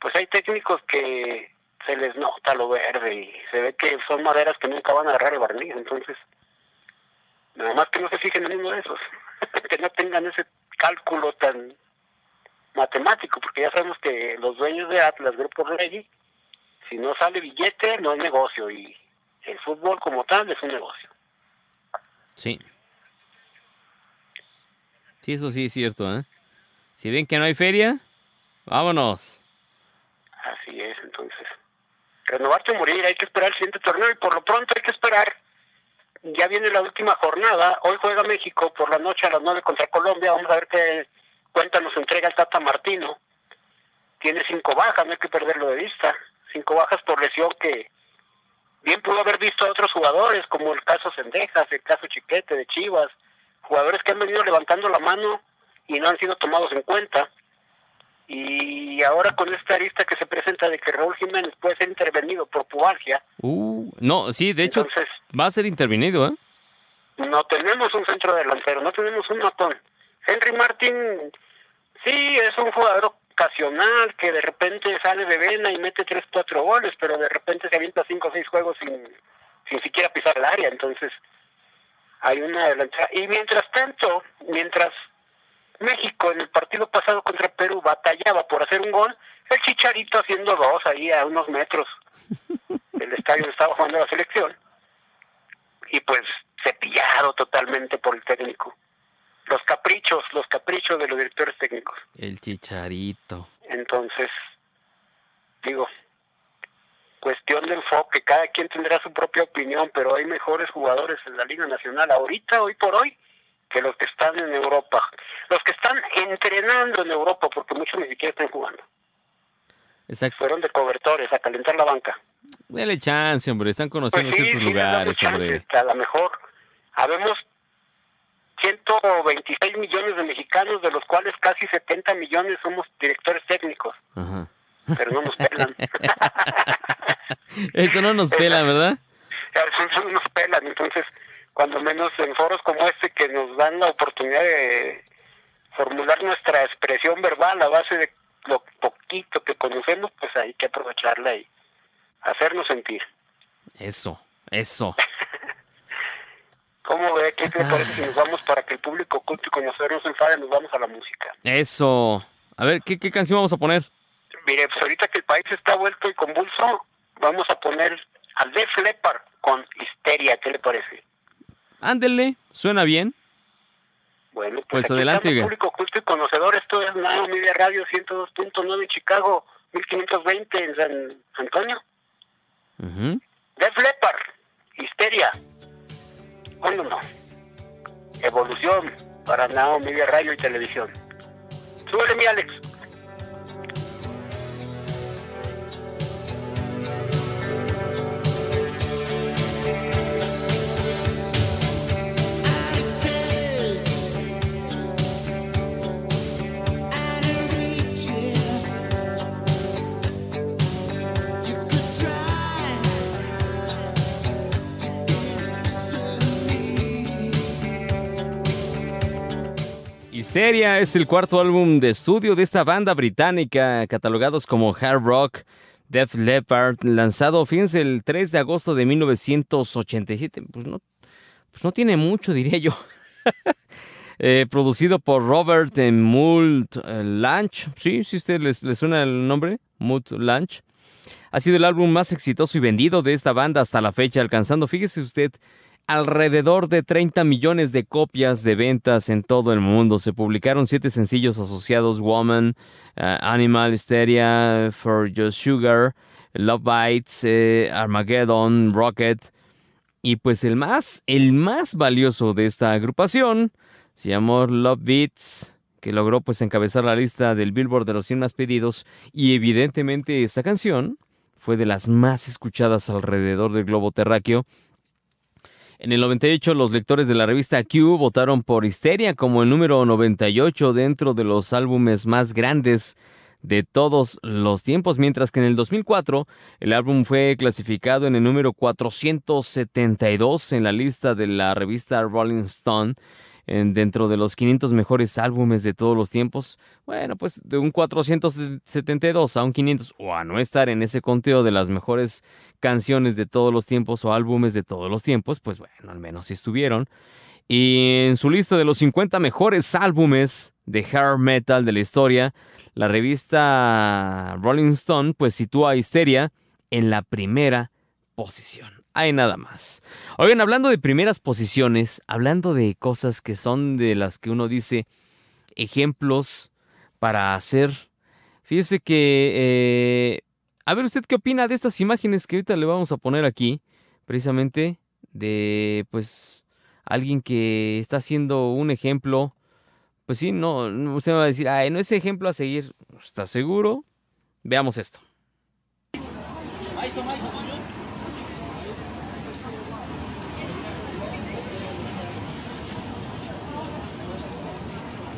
pues hay técnicos que se les nota lo verde y se ve que son maderas que nunca van a agarrar el barniz, entonces nada más que no se fijen en uno de esos, que no tengan ese cálculo tan matemático, porque ya sabemos que los dueños de Atlas, Grupo Regi, si no sale billete, no es negocio, y el fútbol como tal es un negocio. Sí. Sí, eso sí es cierto, ¿eh? Si ven que no hay feria, vámonos. Así es, entonces. Renovarte o morir, hay que esperar el siguiente torneo y por lo pronto hay que esperar. Ya viene la última jornada. Hoy juega México por la noche a las 9 contra Colombia. Vamos a ver qué cuenta nos entrega el Tata Martino. Tiene cinco bajas, no hay que perderlo de vista. Cinco bajas por lesión que bien pudo haber visto a otros jugadores, como el caso Sendejas, el caso Chiquete de Chivas. Jugadores que han venido levantando la mano y no han sido tomados en cuenta. Y ahora con esta arista que se presenta de que Raúl Jiménez puede ser intervenido por pubalgia, Uh, no, sí, de hecho entonces va a ser intervenido, ¿eh? no tenemos un centro delantero, no tenemos un matón. Henry Martin, sí, es un jugador ocasional que de repente sale de vena y mete tres, cuatro goles, pero de repente se avienta cinco o seis juegos sin, sin siquiera pisar el área, entonces hay una delantera. Y mientras tanto, mientras México en el partido pasado contra Perú batallaba por hacer un gol, el Chicharito haciendo dos ahí a unos metros del estadio donde estaba jugando la selección. Y pues cepillado totalmente por el técnico. Los caprichos, los caprichos de los directores técnicos. El chicharito. Entonces, digo, cuestión de enfoque, cada quien tendrá su propia opinión, pero hay mejores jugadores en la Liga Nacional ahorita, hoy por hoy, que los que están en Europa. Los que están entrenando en Europa, porque muchos ni siquiera están jugando. Exacto. Fueron de cobertores a calentar la banca. Dele chance, hombre. Están conociendo Pues sí, ciertos sí, lugares, chance, hombre. A lo mejor habemos 126 millones de mexicanos, de los cuales casi 70 millones somos directores técnicos. Pero no nos pelan. Eso no nos pela, ¿verdad? Eso no nos pelan. Entonces, cuando menos en foros como este que nos dan la oportunidad de formular nuestra expresión verbal a base de lo poquito que conocemos, pues hay que aprovecharla y hacernos sentir. Eso, eso. ¿Cómo ve? ¿Qué te parece si nos vamos para que el público culto y conocernos enfade? Nos vamos a la música. Eso. A ver, ¿qué, qué canción vamos a poner? Mire, pues ahorita que el país está vuelto y convulso, vamos a poner a Def Leppard con Histeria. ¿Qué le parece? Ándele, suena bien. Bueno, pues, Pues adelante, estamos, público culto y conocedor. Esto es Nao Media Radio 102.9 en Chicago, 1520 en San Antonio. Ujú. Def Leppard, Histeria. ¿Cuándo no? Evolución para Nao Media Radio y Televisión. Súbele mi Alex. Es el cuarto álbum de estudio de esta banda británica, catalogados como hard rock, Def Leppard, lanzado, fíjense, el 3 de agosto de 1987. Pues no, pues no tiene mucho, diría yo. Eh, producido por Robert eh, Moult eh, Lanch. Sí, si a usted les, suena el nombre, Moult Lanch. Ha sido el álbum más exitoso y vendido de esta banda hasta la fecha, alcanzando, fíjese usted, alrededor de 30 millones de copias de ventas en todo el mundo. Se publicaron siete sencillos asociados: Woman, eh, Animal, Hysteria, For Your Sugar, Love Bites, eh, Armageddon, Rocket. Y pues el más, el más valioso de esta agrupación se llamó Love Beats, que logró pues encabezar la lista del Billboard de los 100 más pedidos. Y evidentemente esta canción fue de las más escuchadas alrededor del globo terráqueo. En el 98 los lectores de la revista Q votaron por Histeria como el número 98 dentro de los álbumes más grandes de todos los tiempos, mientras que en el 2004 el álbum fue clasificado en el número 472 en la lista de la revista Rolling Stone dentro de los 500 mejores álbumes de todos los tiempos. Bueno, pues de un 472 a un 500 o a no estar en ese conteo de las mejores canciones de todos los tiempos o álbumes de todos los tiempos, pues bueno, al menos sí estuvieron. Y en su lista de los 50 mejores álbumes de hard metal de la historia, la revista Rolling Stone pues sitúa a Histeria en la primera posición. Hay nada más. Oigan, hablando de primeras posiciones, hablando de cosas que son de las que uno dice ejemplos para hacer, fíjese que... eh, a ver, ¿usted qué opina de estas imágenes que ahorita le vamos a poner aquí? Precisamente de, pues, alguien que está haciendo un ejemplo. Pues sí, no, usted me va a decir, ay, no es ejemplo a seguir. ¿Está seguro? Veamos esto.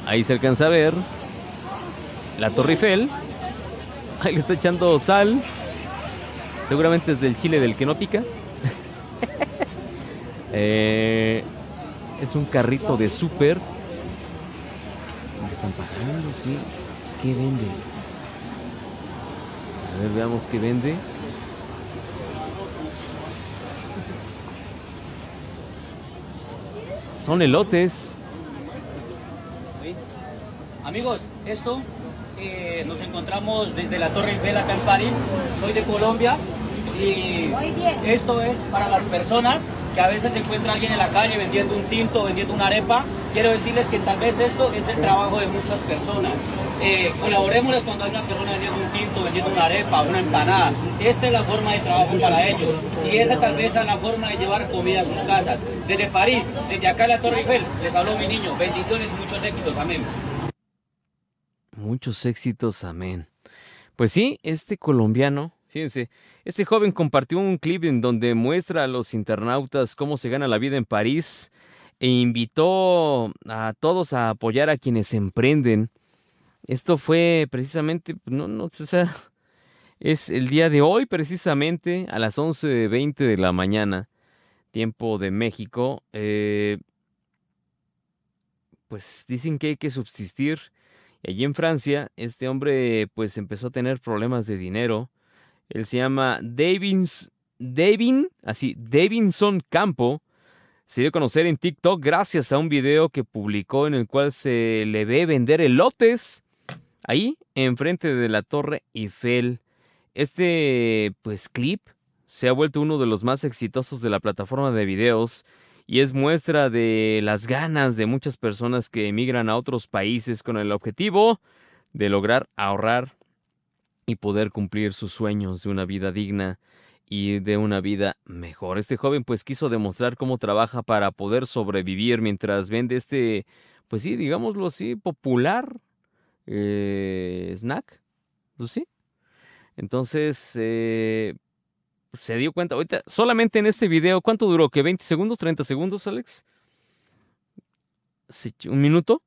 Ahí se alcanza a ver la Torre Eiffel. Ahí le está echando sal. Seguramente es del chile del que no pica. Eh, es un carrito de súper. ¿Dónde están pagando? Sí. ¿Qué vende? A ver, veamos qué vende. Son elotes. Amigos, esto eh, nos encontramos desde la Torre Eiffel acá en París. Soy de Colombia y esto es para las personas que a veces se encuentra alguien en la calle vendiendo un tinto, vendiendo una arepa. Quiero decirles que tal vez esto es el trabajo de muchas personas. Eh, colaboremos cuando hay una persona vendiendo un tinto, vendiendo una arepa, una empanada. Esta es la forma de trabajo para ellos y esa tal vez es la forma de llevar comida a sus casas. Desde París, desde acá en la Torre Eiffel, les habló mi niño. Bendiciones y muchos éxitos. Amén. Muchos éxitos, amén. Pues sí, este colombiano, fíjense, este joven compartió un clip en donde muestra a los internautas cómo se gana la vida en París e invitó a todos a apoyar a quienes emprenden. Esto fue precisamente, no, no, o sea, es el día de hoy precisamente a las 11.20 de la mañana, tiempo de México. Eh, pues dicen que hay que subsistir. Y allí en Francia, este hombre pues empezó a tener problemas de dinero. Él se llama Davins, Davin, así, Davinson Campo. Se dio a conocer en TikTok gracias a un video que publicó en el cual se le ve vender elotes ahí enfrente de la Torre Eiffel. Este pues clip se ha vuelto uno de los más exitosos de la plataforma de videos y es muestra de las ganas de muchas personas que emigran a otros países con el objetivo de lograr ahorrar y poder cumplir sus sueños de una vida digna y de una vida mejor. Este joven pues quiso demostrar cómo trabaja para poder sobrevivir mientras vende este, pues sí, digámoslo así, popular eh, snack. Sí. Entonces, eh, se dio cuenta, ahorita, solamente en este video, ¿cuánto duró? ¿Que 20 segundos, 30 segundos, Alex? ¿Un minuto?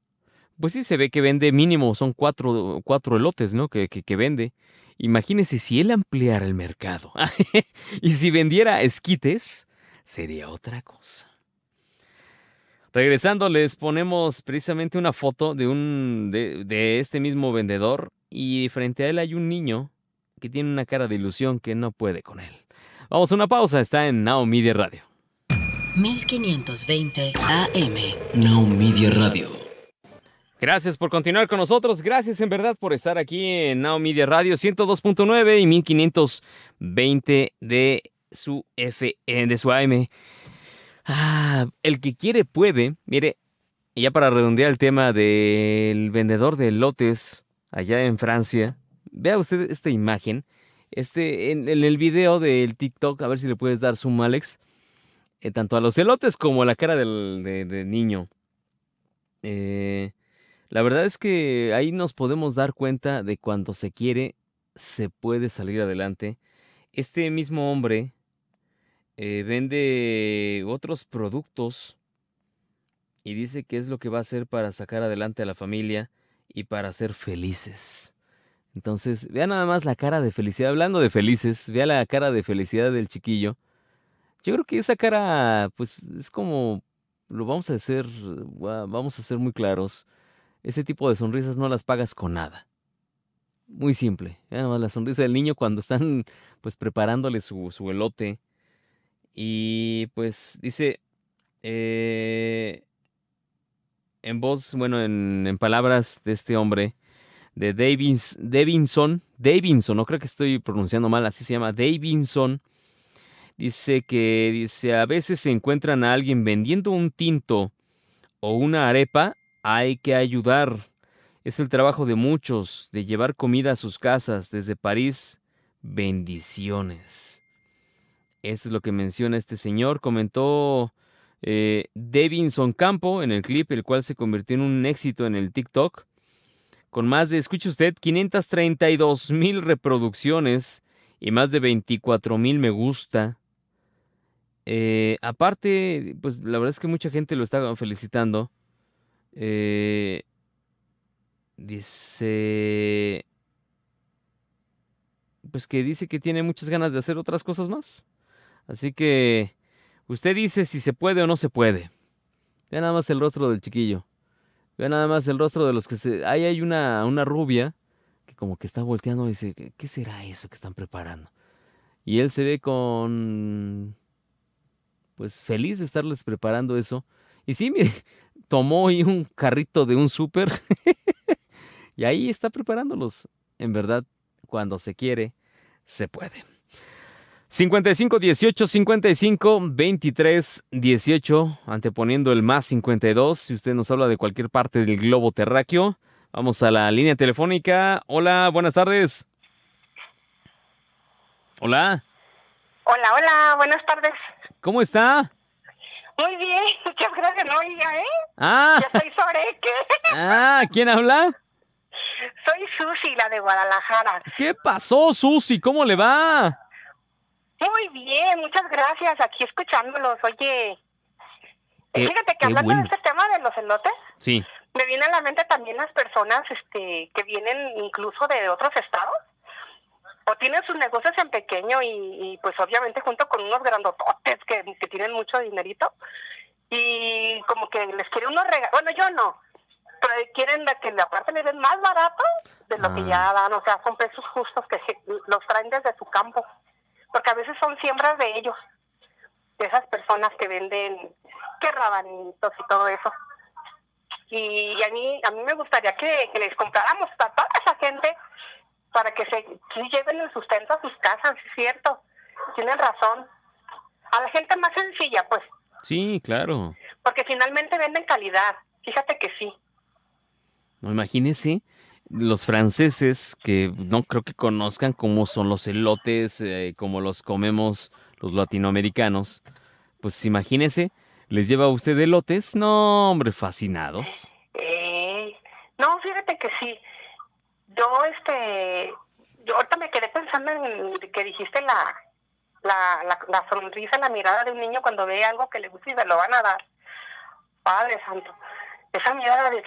Pues sí, se ve que vende mínimo, son cuatro, cuatro elotes, ¿no? Que, que, vende. Imagínese si él ampliara el mercado y si vendiera esquites, sería otra cosa. Regresando, les ponemos precisamente una foto de, un, de, de este mismo vendedor y frente a él hay un niño que tiene una cara de ilusión que no puede con él. Vamos a una pausa, está en Now Media Radio. 1520 AM. Now Media Radio. Gracias por continuar con nosotros. Gracias en verdad por estar aquí en Now Media Radio 102.9 y 1520 de su F eh, de su AM. Ah, el que quiere puede. Mire, ya para redondear el tema del vendedor de lotes allá en Francia, vea usted esta imagen. Este, en, el video del TikTok, a ver si le puedes dar zoom, Alex, eh, tanto a los elotes como a la cara del de, niño. Eh, la verdad es que ahí nos podemos dar cuenta de cuando se quiere, se puede salir adelante. Este mismo hombre eh, vende otros productos y dice que es lo que va a hacer para sacar adelante a la familia y para ser felices. Entonces, vea nada más la cara de felicidad. Hablando de felices, vea la cara de felicidad del chiquillo. Yo creo que esa cara, pues, es como, lo vamos a hacer, vamos a ser muy claros. Ese tipo de sonrisas no las pagas con nada. Muy simple. Vea nada más la sonrisa del niño cuando están, pues, preparándole su, su elote. Y, pues, dice, eh, en voz, bueno, en, en palabras de este hombre, de Davins, Davinson, Davinson, no creo que estoy pronunciando mal, así se llama, Davinson, dice que dice, a veces se encuentran a alguien vendiendo un tinto o una arepa, hay que ayudar. Es el trabajo de muchos, de llevar comida a sus casas desde París. Bendiciones. Esto es lo que menciona este señor. Comentó eh, Davinson Campo en el clip, el cual se convirtió en un éxito en el TikTok con más de, escuche usted, 532 mil reproducciones y más de 24 mil me gusta. Eh, aparte, pues la verdad es que mucha gente lo está felicitando. Eh, dice, pues que dice que tiene muchas ganas de hacer otras cosas más. Así que usted dice si se puede o no se puede. Vea nada más el rostro del chiquillo. Ve nada más el rostro de los que se... Ahí hay una, una rubia que como que está volteando y dice, ¿qué será eso que están preparando? Y él se ve con... Pues feliz de estarles preparando eso. Y sí, mire, tomó ahí un carrito de un súper y ahí está preparándolos. En verdad, cuando se quiere, se puede. 55 18 55 23 18, anteponiendo el más 52. Si usted nos habla de cualquier parte del globo terráqueo, vamos a la línea telefónica. Hola, buenas tardes. Hola. Hola, hola, buenas tardes. ¿Cómo está? Muy bien, muchas gracias, no oiga, ¿eh? Ah. Ya soy Soreque. Ah, ¿quién habla? Soy Susi, la de Guadalajara. ¿Qué pasó, Susi? ¿Cómo le va? Muy bien, muchas gracias. Aquí escuchándolos. Oye, Qué- Fíjate que hablando bueno. de este tema de los elotes, Sí. me viene a la mente también las personas este, que vienen incluso de otros estados o tienen sus negocios en pequeño y, y, pues obviamente junto con unos grandototes que, que tienen mucho dinerito y como que les quiere unos regalos, bueno yo no, pero quieren la que la parte le den más barato de lo que Ah. ya dan, o sea, son precios justos que los traen desde su campo, porque a veces son siembras de ellos, de esas personas que venden, que rabanitos y todo eso y a mí a mí me gustaría que, que les compráramos a toda esa gente para que se lleven el sustento a sus casas, es cierto, tienen razón. A la gente más sencilla, pues, Sí, claro. porque finalmente venden calidad, fíjate que sí. No, imagínese los franceses que no creo que conozcan cómo son los elotes, eh, como los comemos los latinoamericanos. Pues imagínese, les lleva a usted elotes, no, hombre, fascinados. Eh, no, fíjate que sí. Yo, este, yo ahorita me quedé pensando en que dijiste la, la, la, la sonrisa, la mirada de un niño cuando ve algo que le gusta y se lo van a dar. Padre Santo. Esa mirada de,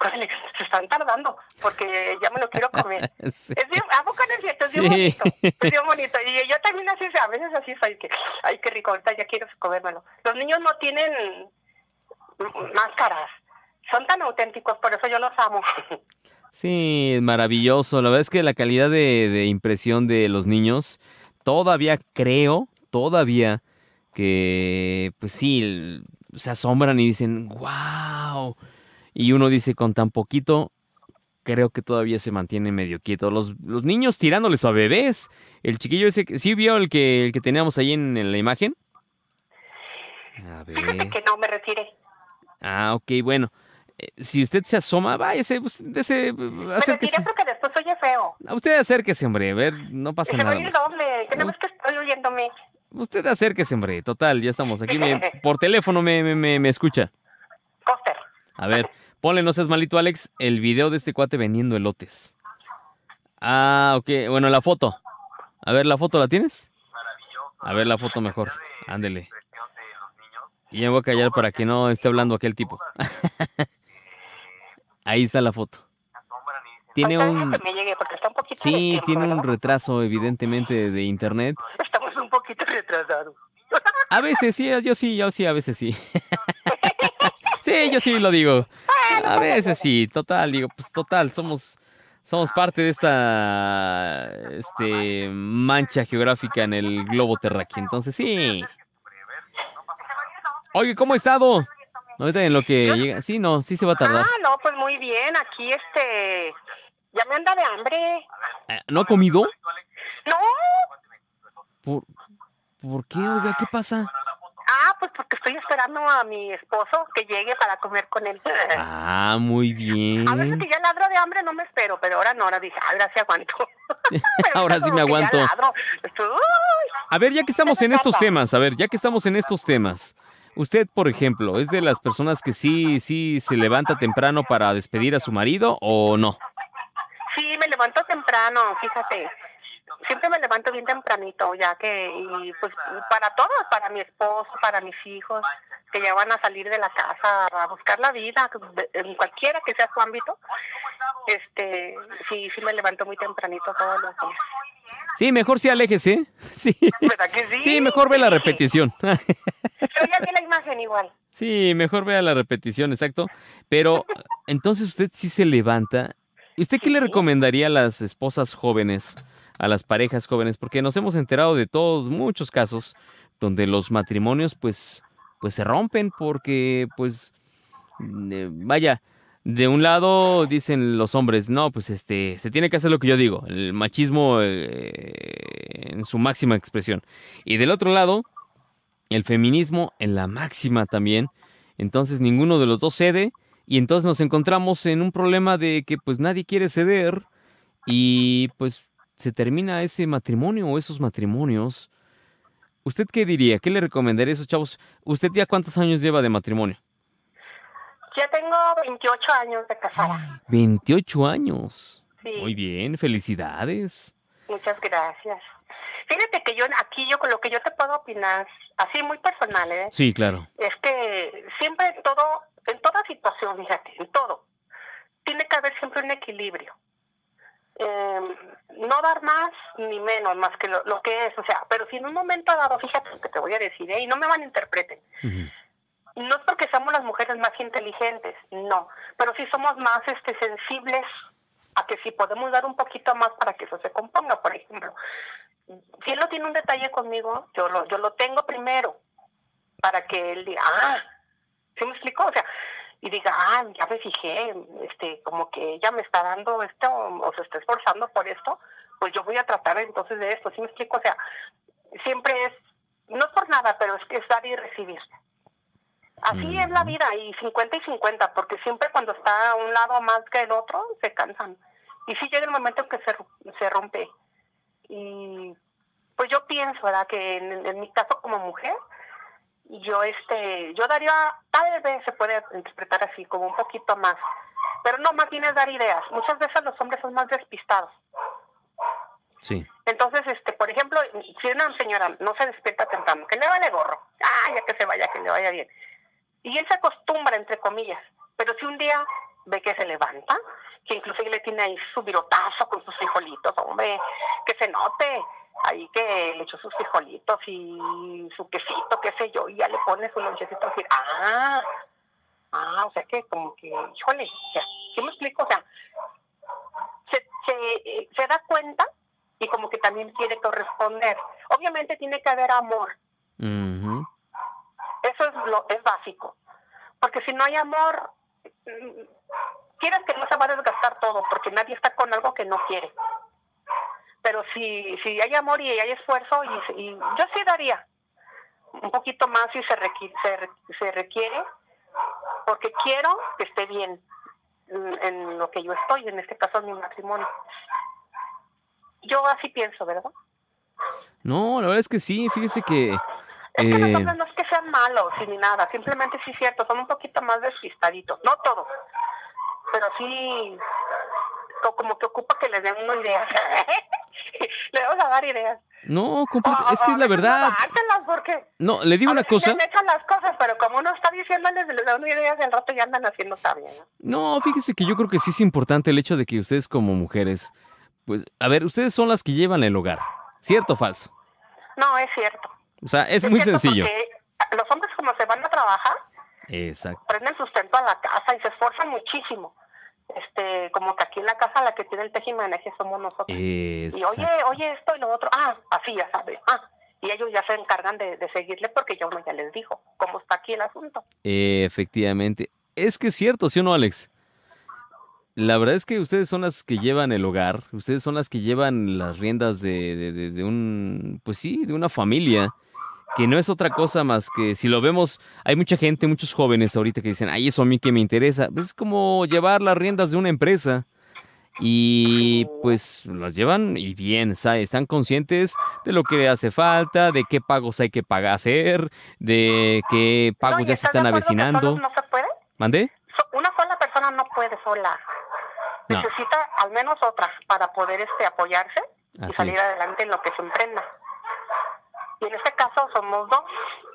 "Córrele, se están tardando, porque ya me lo quiero comer. Sí. Es bien, ¿a poco no es cierto? Es bien Sí. bonito, es bien bonito. Y yo también así, a veces así soy, que, ay, qué rico, ahorita ya quiero comérmelo. Los niños no tienen máscaras, son tan auténticos, por eso yo los amo. Sí, maravilloso. La verdad es que la calidad de, de impresión de los niños, todavía creo, todavía que, pues sí, se asombran y dicen, wow. Y uno dice, con tan poquito, creo que todavía se mantiene medio quieto. Los, los niños tirándoles a bebés. El chiquillo ese, que- ¿sí vio el que, el que teníamos ahí en, en la imagen? A Fíjate ver. que no me retiré. Ah, ok, bueno. Eh, Si usted se asoma, váyase, pues, dese, Me acérquese. retiré porque después oye feo. A Usted acérquese, hombre, a ver, no pasa se me nada. oye el hombre. doble, ves que estoy oyéndome. Usted acérquese, hombre, total, ya estamos aquí. me- por teléfono me, me, me, me escucha. Coster. A ver, ponle, no seas malito, Alex, el video de este cuate vendiendo elotes. Ah, ok, bueno, la foto. A ver, ¿la foto la tienes? A ver, la foto mejor. Ándele. Y ya voy a callar para que no esté hablando aquel tipo. Ahí está la foto. Tiene un... Sí, tiene un retraso evidentemente de internet. Un poquito retrasados. A veces sí, yo sí, yo sí, a veces sí. Sí, yo sí lo digo. A veces sí, total, digo, pues total, somos somos parte de esta este mancha geográfica en el globo terráqueo. Entonces, sí. Oye, ¿cómo ha estado? Ahorita en lo que llega. Sí, no, sí se va a tardar. Ah, no, pues muy bien. Aquí, este, ya me anda de hambre. Eh, ¿No ha comido? No, ¿Por, ¿Por qué, oiga? ¿Qué pasa? ah, pues porque estoy esperando a mi esposo que llegue para comer con él. Ah, muy A veces bien. que ya ladro de hambre no me espero, pero ahora no, ahora dije, ah, ahora sí aguanto. Ahora sí me aguanto. A ver, ya que estamos ¿Qué en estos temas, a ver, ya que estamos en estos temas, usted, por ejemplo, ¿es de las personas que sí, sí se levanta temprano para despedir a su marido o no? Sí, me levanto temprano, fíjate. Siempre me levanto bien tempranito, ya que, y pues para todos, para mi esposo, para mis hijos, que ya van a salir de la casa a buscar la vida, en cualquiera que sea su ámbito. Este, sí, sí me levanto muy tempranito todos los días. Sí, mejor sí aléjese. Sí. ¿Verdad que sí? Sí, mejor ve la repetición. Yo ya vi la imagen igual. Sí, mejor vea la repetición, exacto. Pero entonces usted sí se levanta. ¿Y ¿Usted qué le recomendaría a las esposas jóvenes, a las parejas jóvenes? Porque nos hemos enterado de todos, muchos casos, donde los matrimonios, pues, pues se rompen porque, pues, eh, vaya, de un lado dicen los hombres, no, pues, este, se tiene que hacer lo que yo digo, el machismo eh, en su máxima expresión. Y del otro lado, el feminismo en la máxima también. Entonces ninguno de los dos cede y entonces nos encontramos en un problema de que pues nadie quiere ceder y pues se termina ese matrimonio o esos matrimonios. ¿Usted qué diría? ¿Qué le recomendaría a esos chavos? ¿Usted ya cuántos años lleva de matrimonio? Ya tengo 28 años de casada. 28 años. Sí. Muy bien, felicidades. Muchas gracias. Fíjate que yo aquí yo con lo que yo te puedo opinar, así muy personal, ¿eh? Sí, claro. Es que siempre en todo, en toda situación, fíjate, en todo, tiene que haber siempre un equilibrio. Eh, no dar más ni menos, más que lo, lo, que es, o sea, pero si en un momento dado, fíjate lo que te voy a decir, ¿eh? y no me van a interpreten. Uh -huh. No es porque somos las mujeres más inteligentes, no, pero sí somos más este sensibles a que si podemos dar un poquito más para que eso se componga, por ejemplo. Si él no tiene un detalle conmigo, yo lo, yo lo tengo primero, para que él diga, ah, ¿sí me explicó? O sea, y diga, ah, ya me fijé, este, como que ella me está dando esto o se está esforzando por esto, pues yo voy a tratar entonces de esto, ¿sí me explico? O sea, siempre es, no es por nada, pero es que es dar y recibir. Así mm. es la vida, y 50 y 50, porque siempre cuando está un lado más que el otro, se cansan. Y sí llega el momento en que se, se rompe. Y pues yo pienso, ¿verdad? Que en, en mi caso como mujer, yo este yo daría tal vez se puede interpretar así como un poquito más pero no más bien es dar ideas. Muchas veces los hombres son más despistados. Sí. Entonces este por ejemplo si una señora no se despierta temprano que le vale gorro ah ya que se vaya que le vaya bien. Y él se acostumbra entre comillas pero si un día ve que se levanta que inclusive le tiene ahí su virotazo con sus frijolitos hombre que se note ahí que le echó sus frijolitos y su quesito, qué sé yo, y ya le pone su lonchecito así, ah, ah, o sea que como que, híjole, o sea, ¿sí me explico? O sea, se, se, se da cuenta y como que también quiere corresponder. Obviamente tiene que haber amor. Uh -huh. Eso es lo es básico. Porque si no hay amor, quieres que no se va a desgastar todo, porque nadie está con algo que no quiere pero si, si hay amor y hay esfuerzo, y, y yo sí daría un poquito más si se requiere, se, se requiere, porque quiero que esté bien en, en, lo que yo estoy, en este caso en mi matrimonio. Yo así pienso, ¿verdad? No, la verdad es que sí, fíjese que... Es que eh... los hombres no es que sean malos ni nada, simplemente sí es cierto, son un poquito más despistaditos, no todos, pero sí como que ocupa que les den una idea. le vamos a dar ideas. No, compa, es que es la verdad. No, porque no, le digo una cosa. Le echan las cosas, pero como uno está diciéndoles, les rato ya andan haciendo también. ¿no? no, fíjese que yo creo que sí es importante el hecho de que ustedes como mujeres, pues, a ver, ustedes son las que llevan el hogar. ¿Cierto o falso? No, es cierto. O sea, es, es muy sencillo. Los hombres como se van a trabajar, Exacto. prenden sustento a la casa y se esfuerzan muchísimo este, como que aquí en la casa la que tiene el tejimaneje somos nosotros. Exacto. Y oye, oye esto y lo otro, ah, así ya sabe, ah, y ellos ya se encargan de, de seguirle porque ya uno ya les dijo cómo está aquí el asunto. Efectivamente. Es que es cierto, ¿sí o no, Alex? La verdad es que ustedes son las que llevan el hogar, ustedes son las que llevan las riendas de, de, de, de un, pues sí, de una familia que no es otra cosa más que si lo vemos, hay mucha gente, muchos jóvenes ahorita que dicen, ay, eso a mí que me interesa. Pues es como llevar las riendas de una empresa y pues las llevan y bien, ¿sabes? están conscientes de lo que hace falta, de qué pagos hay que pagar, hacer, de qué pagos no, ya se están avecinando. ¿No se puede? ¿Mande? Una sola persona no puede sola. No. Necesita al menos otra para poder este apoyarse Así y salir es. adelante en lo que se emprenda. Y en este caso somos dos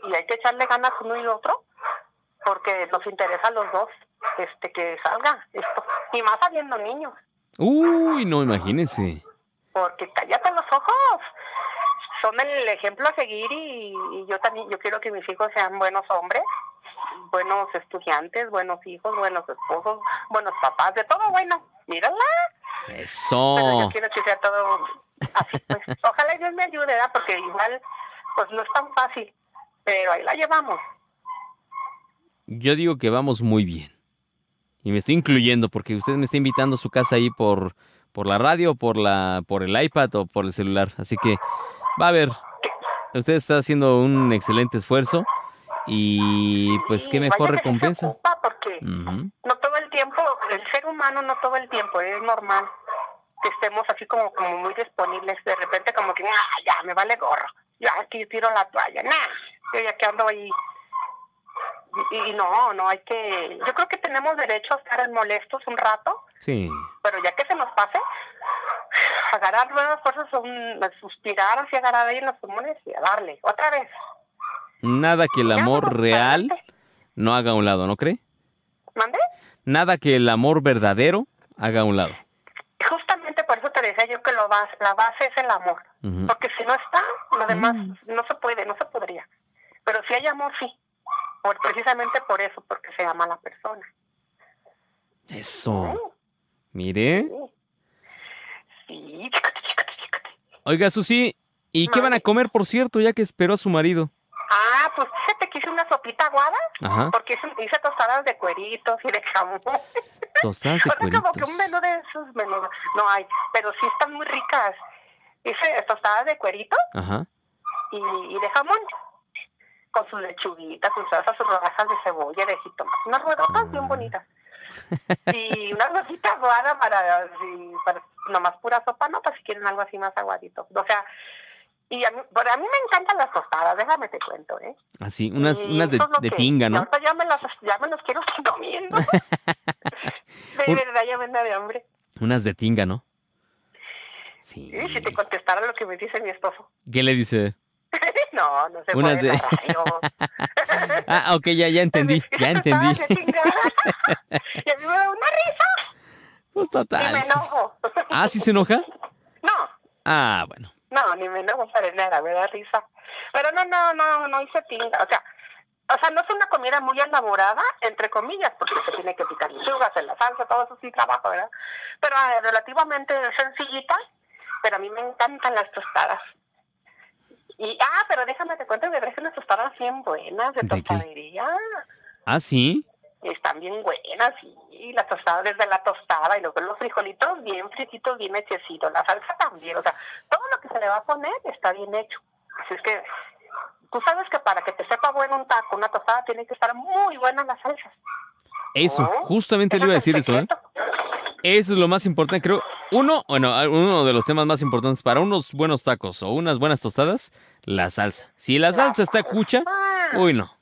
y hay que echarle ganas uno y otro porque nos interesa a los dos este que salga esto. Y más habiendo niños. Uy, no, imagínense. Porque cállate los ojos. Son el ejemplo a seguir y, y yo también, yo quiero que mis hijos sean buenos hombres, buenos estudiantes, buenos hijos, buenos esposos, buenos papás, de todo bueno. Mírala. Eso. Pero yo quiero que sea todo así, pues. Ojalá Dios me ayude, ¿verdad? Porque igual pues no es tan fácil, pero ahí la llevamos. Yo digo que vamos muy bien. Y me estoy incluyendo porque usted me está invitando a su casa ahí por, por la radio, por, la, por el iPad o por el celular. Así que va a ver. Usted está haciendo un excelente esfuerzo y pues qué mejor se recompensa. porque no todo el tiempo, el ser humano no todo el tiempo, es normal que estemos así como, como muy disponibles, de repente como que, ah, ya, me vale gorro, ya aquí tiro la toalla, nah, yo ya que ando ahí. Y, y no, no hay que, yo creo que tenemos derecho a estar molestos un rato, Sí. pero ya que se nos pase, agarrar nuevas fuerzas, un, suspirar así, agarrar ahí en los pulmones y a darle, otra vez. Nada que el amor real adelante. no haga a un lado, ¿no cree? ¿Mande? Nada que el amor verdadero haga a un lado. Por eso te decía yo que lo bas- la base es el amor. Porque si no está, lo demás no se puede, no se podría. Pero si hay amor, sí. Por, precisamente por eso, porque se ama a la persona. Eso. Mire. Sí, chícate, chícate, chícate. Oiga, Susi, ¿y qué van a comer, por cierto, ya que esperó a su marido? Ah, pues fíjate que hice una sopita aguada. Ajá. Porque hice, tostadas de cueritos y de jamón. Tostadas de O sea, como que un menú de esos menús. No hay, pero sí están muy ricas. Hice tostadas de cuerito Ajá. y, y de jamón. Con sus lechuguitas, sus salsas, sus rodajas de cebolla, de jitomate. Unas rodajas bien bonitas. Y una rosita aguada para, para nomás pura sopa, no, pues si quieren algo así más aguadito. O sea, y a mí, pero a mí me encantan las tostadas, déjame te cuento, ¿eh? Así, unas, Y unas de, de que- tinga, ¿no? ahorita ya me, las, ya me los quiero estar comiendo. de Un- verdad, ya me anda de hambre. Unas de tinga, ¿no? Sí. Y si te contestara lo que me dice mi esposo. ¿Qué le dice? no, no se Unas puede de-. Ah, ok, ya, ya entendí, ya entendí. Tostadas de tinga. y a mí me da una risa. Pues Y me total. enojo. Ah, ¿sí se enoja? No, Ah, bueno. No, ni me enojo para nada, me da risa. Pero no, no, no, no hice tinga. O sea, o sea, no es una comida muy elaborada, entre comillas, porque se tiene que picar lechugas en la salsa, todo eso sí trabajo, ¿verdad? Pero eh, relativamente sencillita, pero a mí me encantan las tostadas. Y, ah, pero déjame te cuento que traje unas tostadas bien buenas de ¿De qué? tostadería. Ah, sí. Están bien buenas, y las tostadas desde la tostada y luego los frijolitos bien frititos, bien hechecitos, la salsa también, o sea, todo lo que se le va a poner está bien hecho. Así es que tú sabes que para que te sepa bueno un taco, una tostada, tiene que estar muy buena la salsa. Eso, Oh, justamente le iba a decir eso, ¿eh? Eso es lo más importante, creo. Uno, bueno, uno de los temas más importantes para unos buenos tacos o unas buenas tostadas, la salsa. Si la salsa está cucha, uy, no.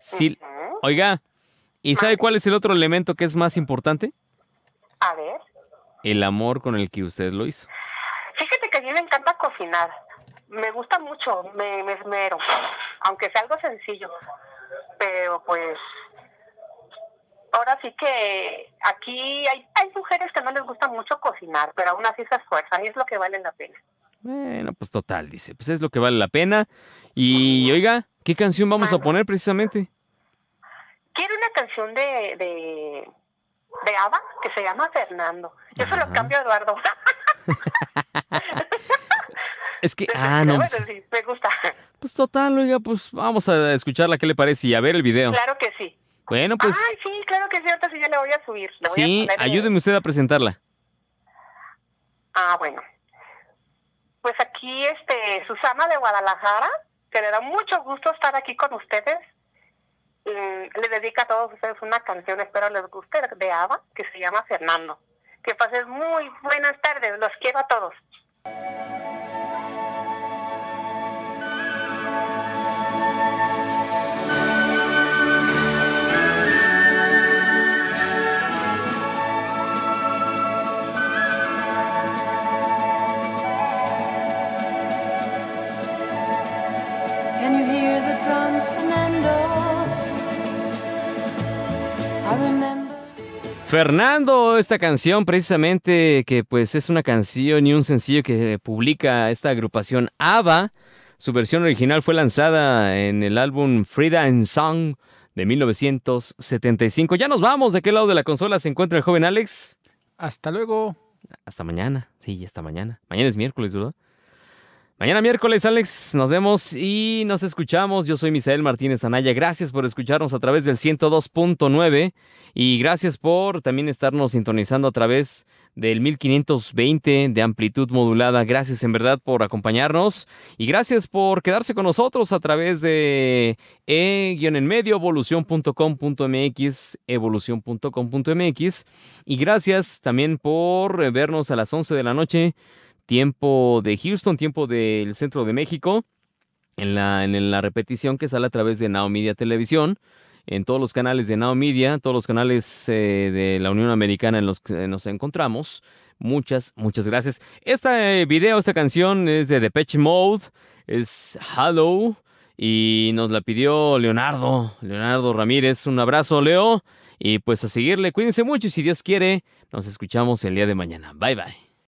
Si, oiga, ¿y sabe cuál es el otro elemento que es más importante? A ver, El amor con el que usted lo hizo. fíjate que a mí me encanta cocinar. Me gusta mucho, me, me esmero, aunque sea algo sencillo. Pero pues, ahora sí que aquí hay, hay mujeres que no les gusta mucho cocinar, pero aún así se esfuerzan y es lo que vale la pena. Bueno, pues total, dice, pues es lo que vale la pena. Y oiga, ¿qué canción vamos a poner precisamente? Quiero una canción de, de, de ABBA que se llama Fernando. Yo se lo cambio a Eduardo. Es que, ah, no, Bueno, pues, sí, me gusta. pues total, oiga, pues vamos a escucharla, ¿qué le parece? Y a ver el video. Claro que sí. Bueno, pues Ay, sí, claro que sí, ahorita sí ya le voy a subir. Le voy a sí, poner, eh, ayúdeme usted a presentarla. Ah, bueno. Pues aquí, este, Susana de Guadalajara, que le da mucho gusto estar aquí con ustedes. Le dedica a todos ustedes una canción, espero les guste, de ABBA, que se llama Fernando. Que pases muy buenas tardes, los quiero a todos. Fernando, esta canción precisamente que pues es una canción y un sencillo que publica esta agrupación ABBA. Su versión original fue lanzada en el álbum Frida and Song de 1975. Ya nos vamos. ¿De qué lado de la consola se encuentra el joven Alex? Hasta luego. Hasta mañana. Sí, hasta mañana. Mañana es miércoles, ¿verdad? Mañana miércoles, Alex, nos vemos y nos escuchamos. Yo soy Misael Martínez Anaya. Gracias por escucharnos a través del 102.9 y gracias por también estarnos sintonizando a través del 1520 de amplitud modulada. Gracias en verdad por acompañarnos y gracias por quedarse con nosotros a través de e-en-medio evolución.com.mx, evolución.com.mx y gracias también por vernos a las 11 de la noche tiempo de Houston, tiempo del centro de México, en la, en la repetición que sale a través de Now Media Televisión, en todos los canales de Now Media, todos los canales eh, de la Unión Americana en los que nos encontramos. Muchas, muchas gracias. Este video, esta canción es de Depeche Mode, es Hello y nos la pidió Leonardo, Leonardo Ramírez. Un abrazo, Leo. Y pues a seguirle, cuídense mucho y si Dios quiere, nos escuchamos el día de mañana. Bye bye.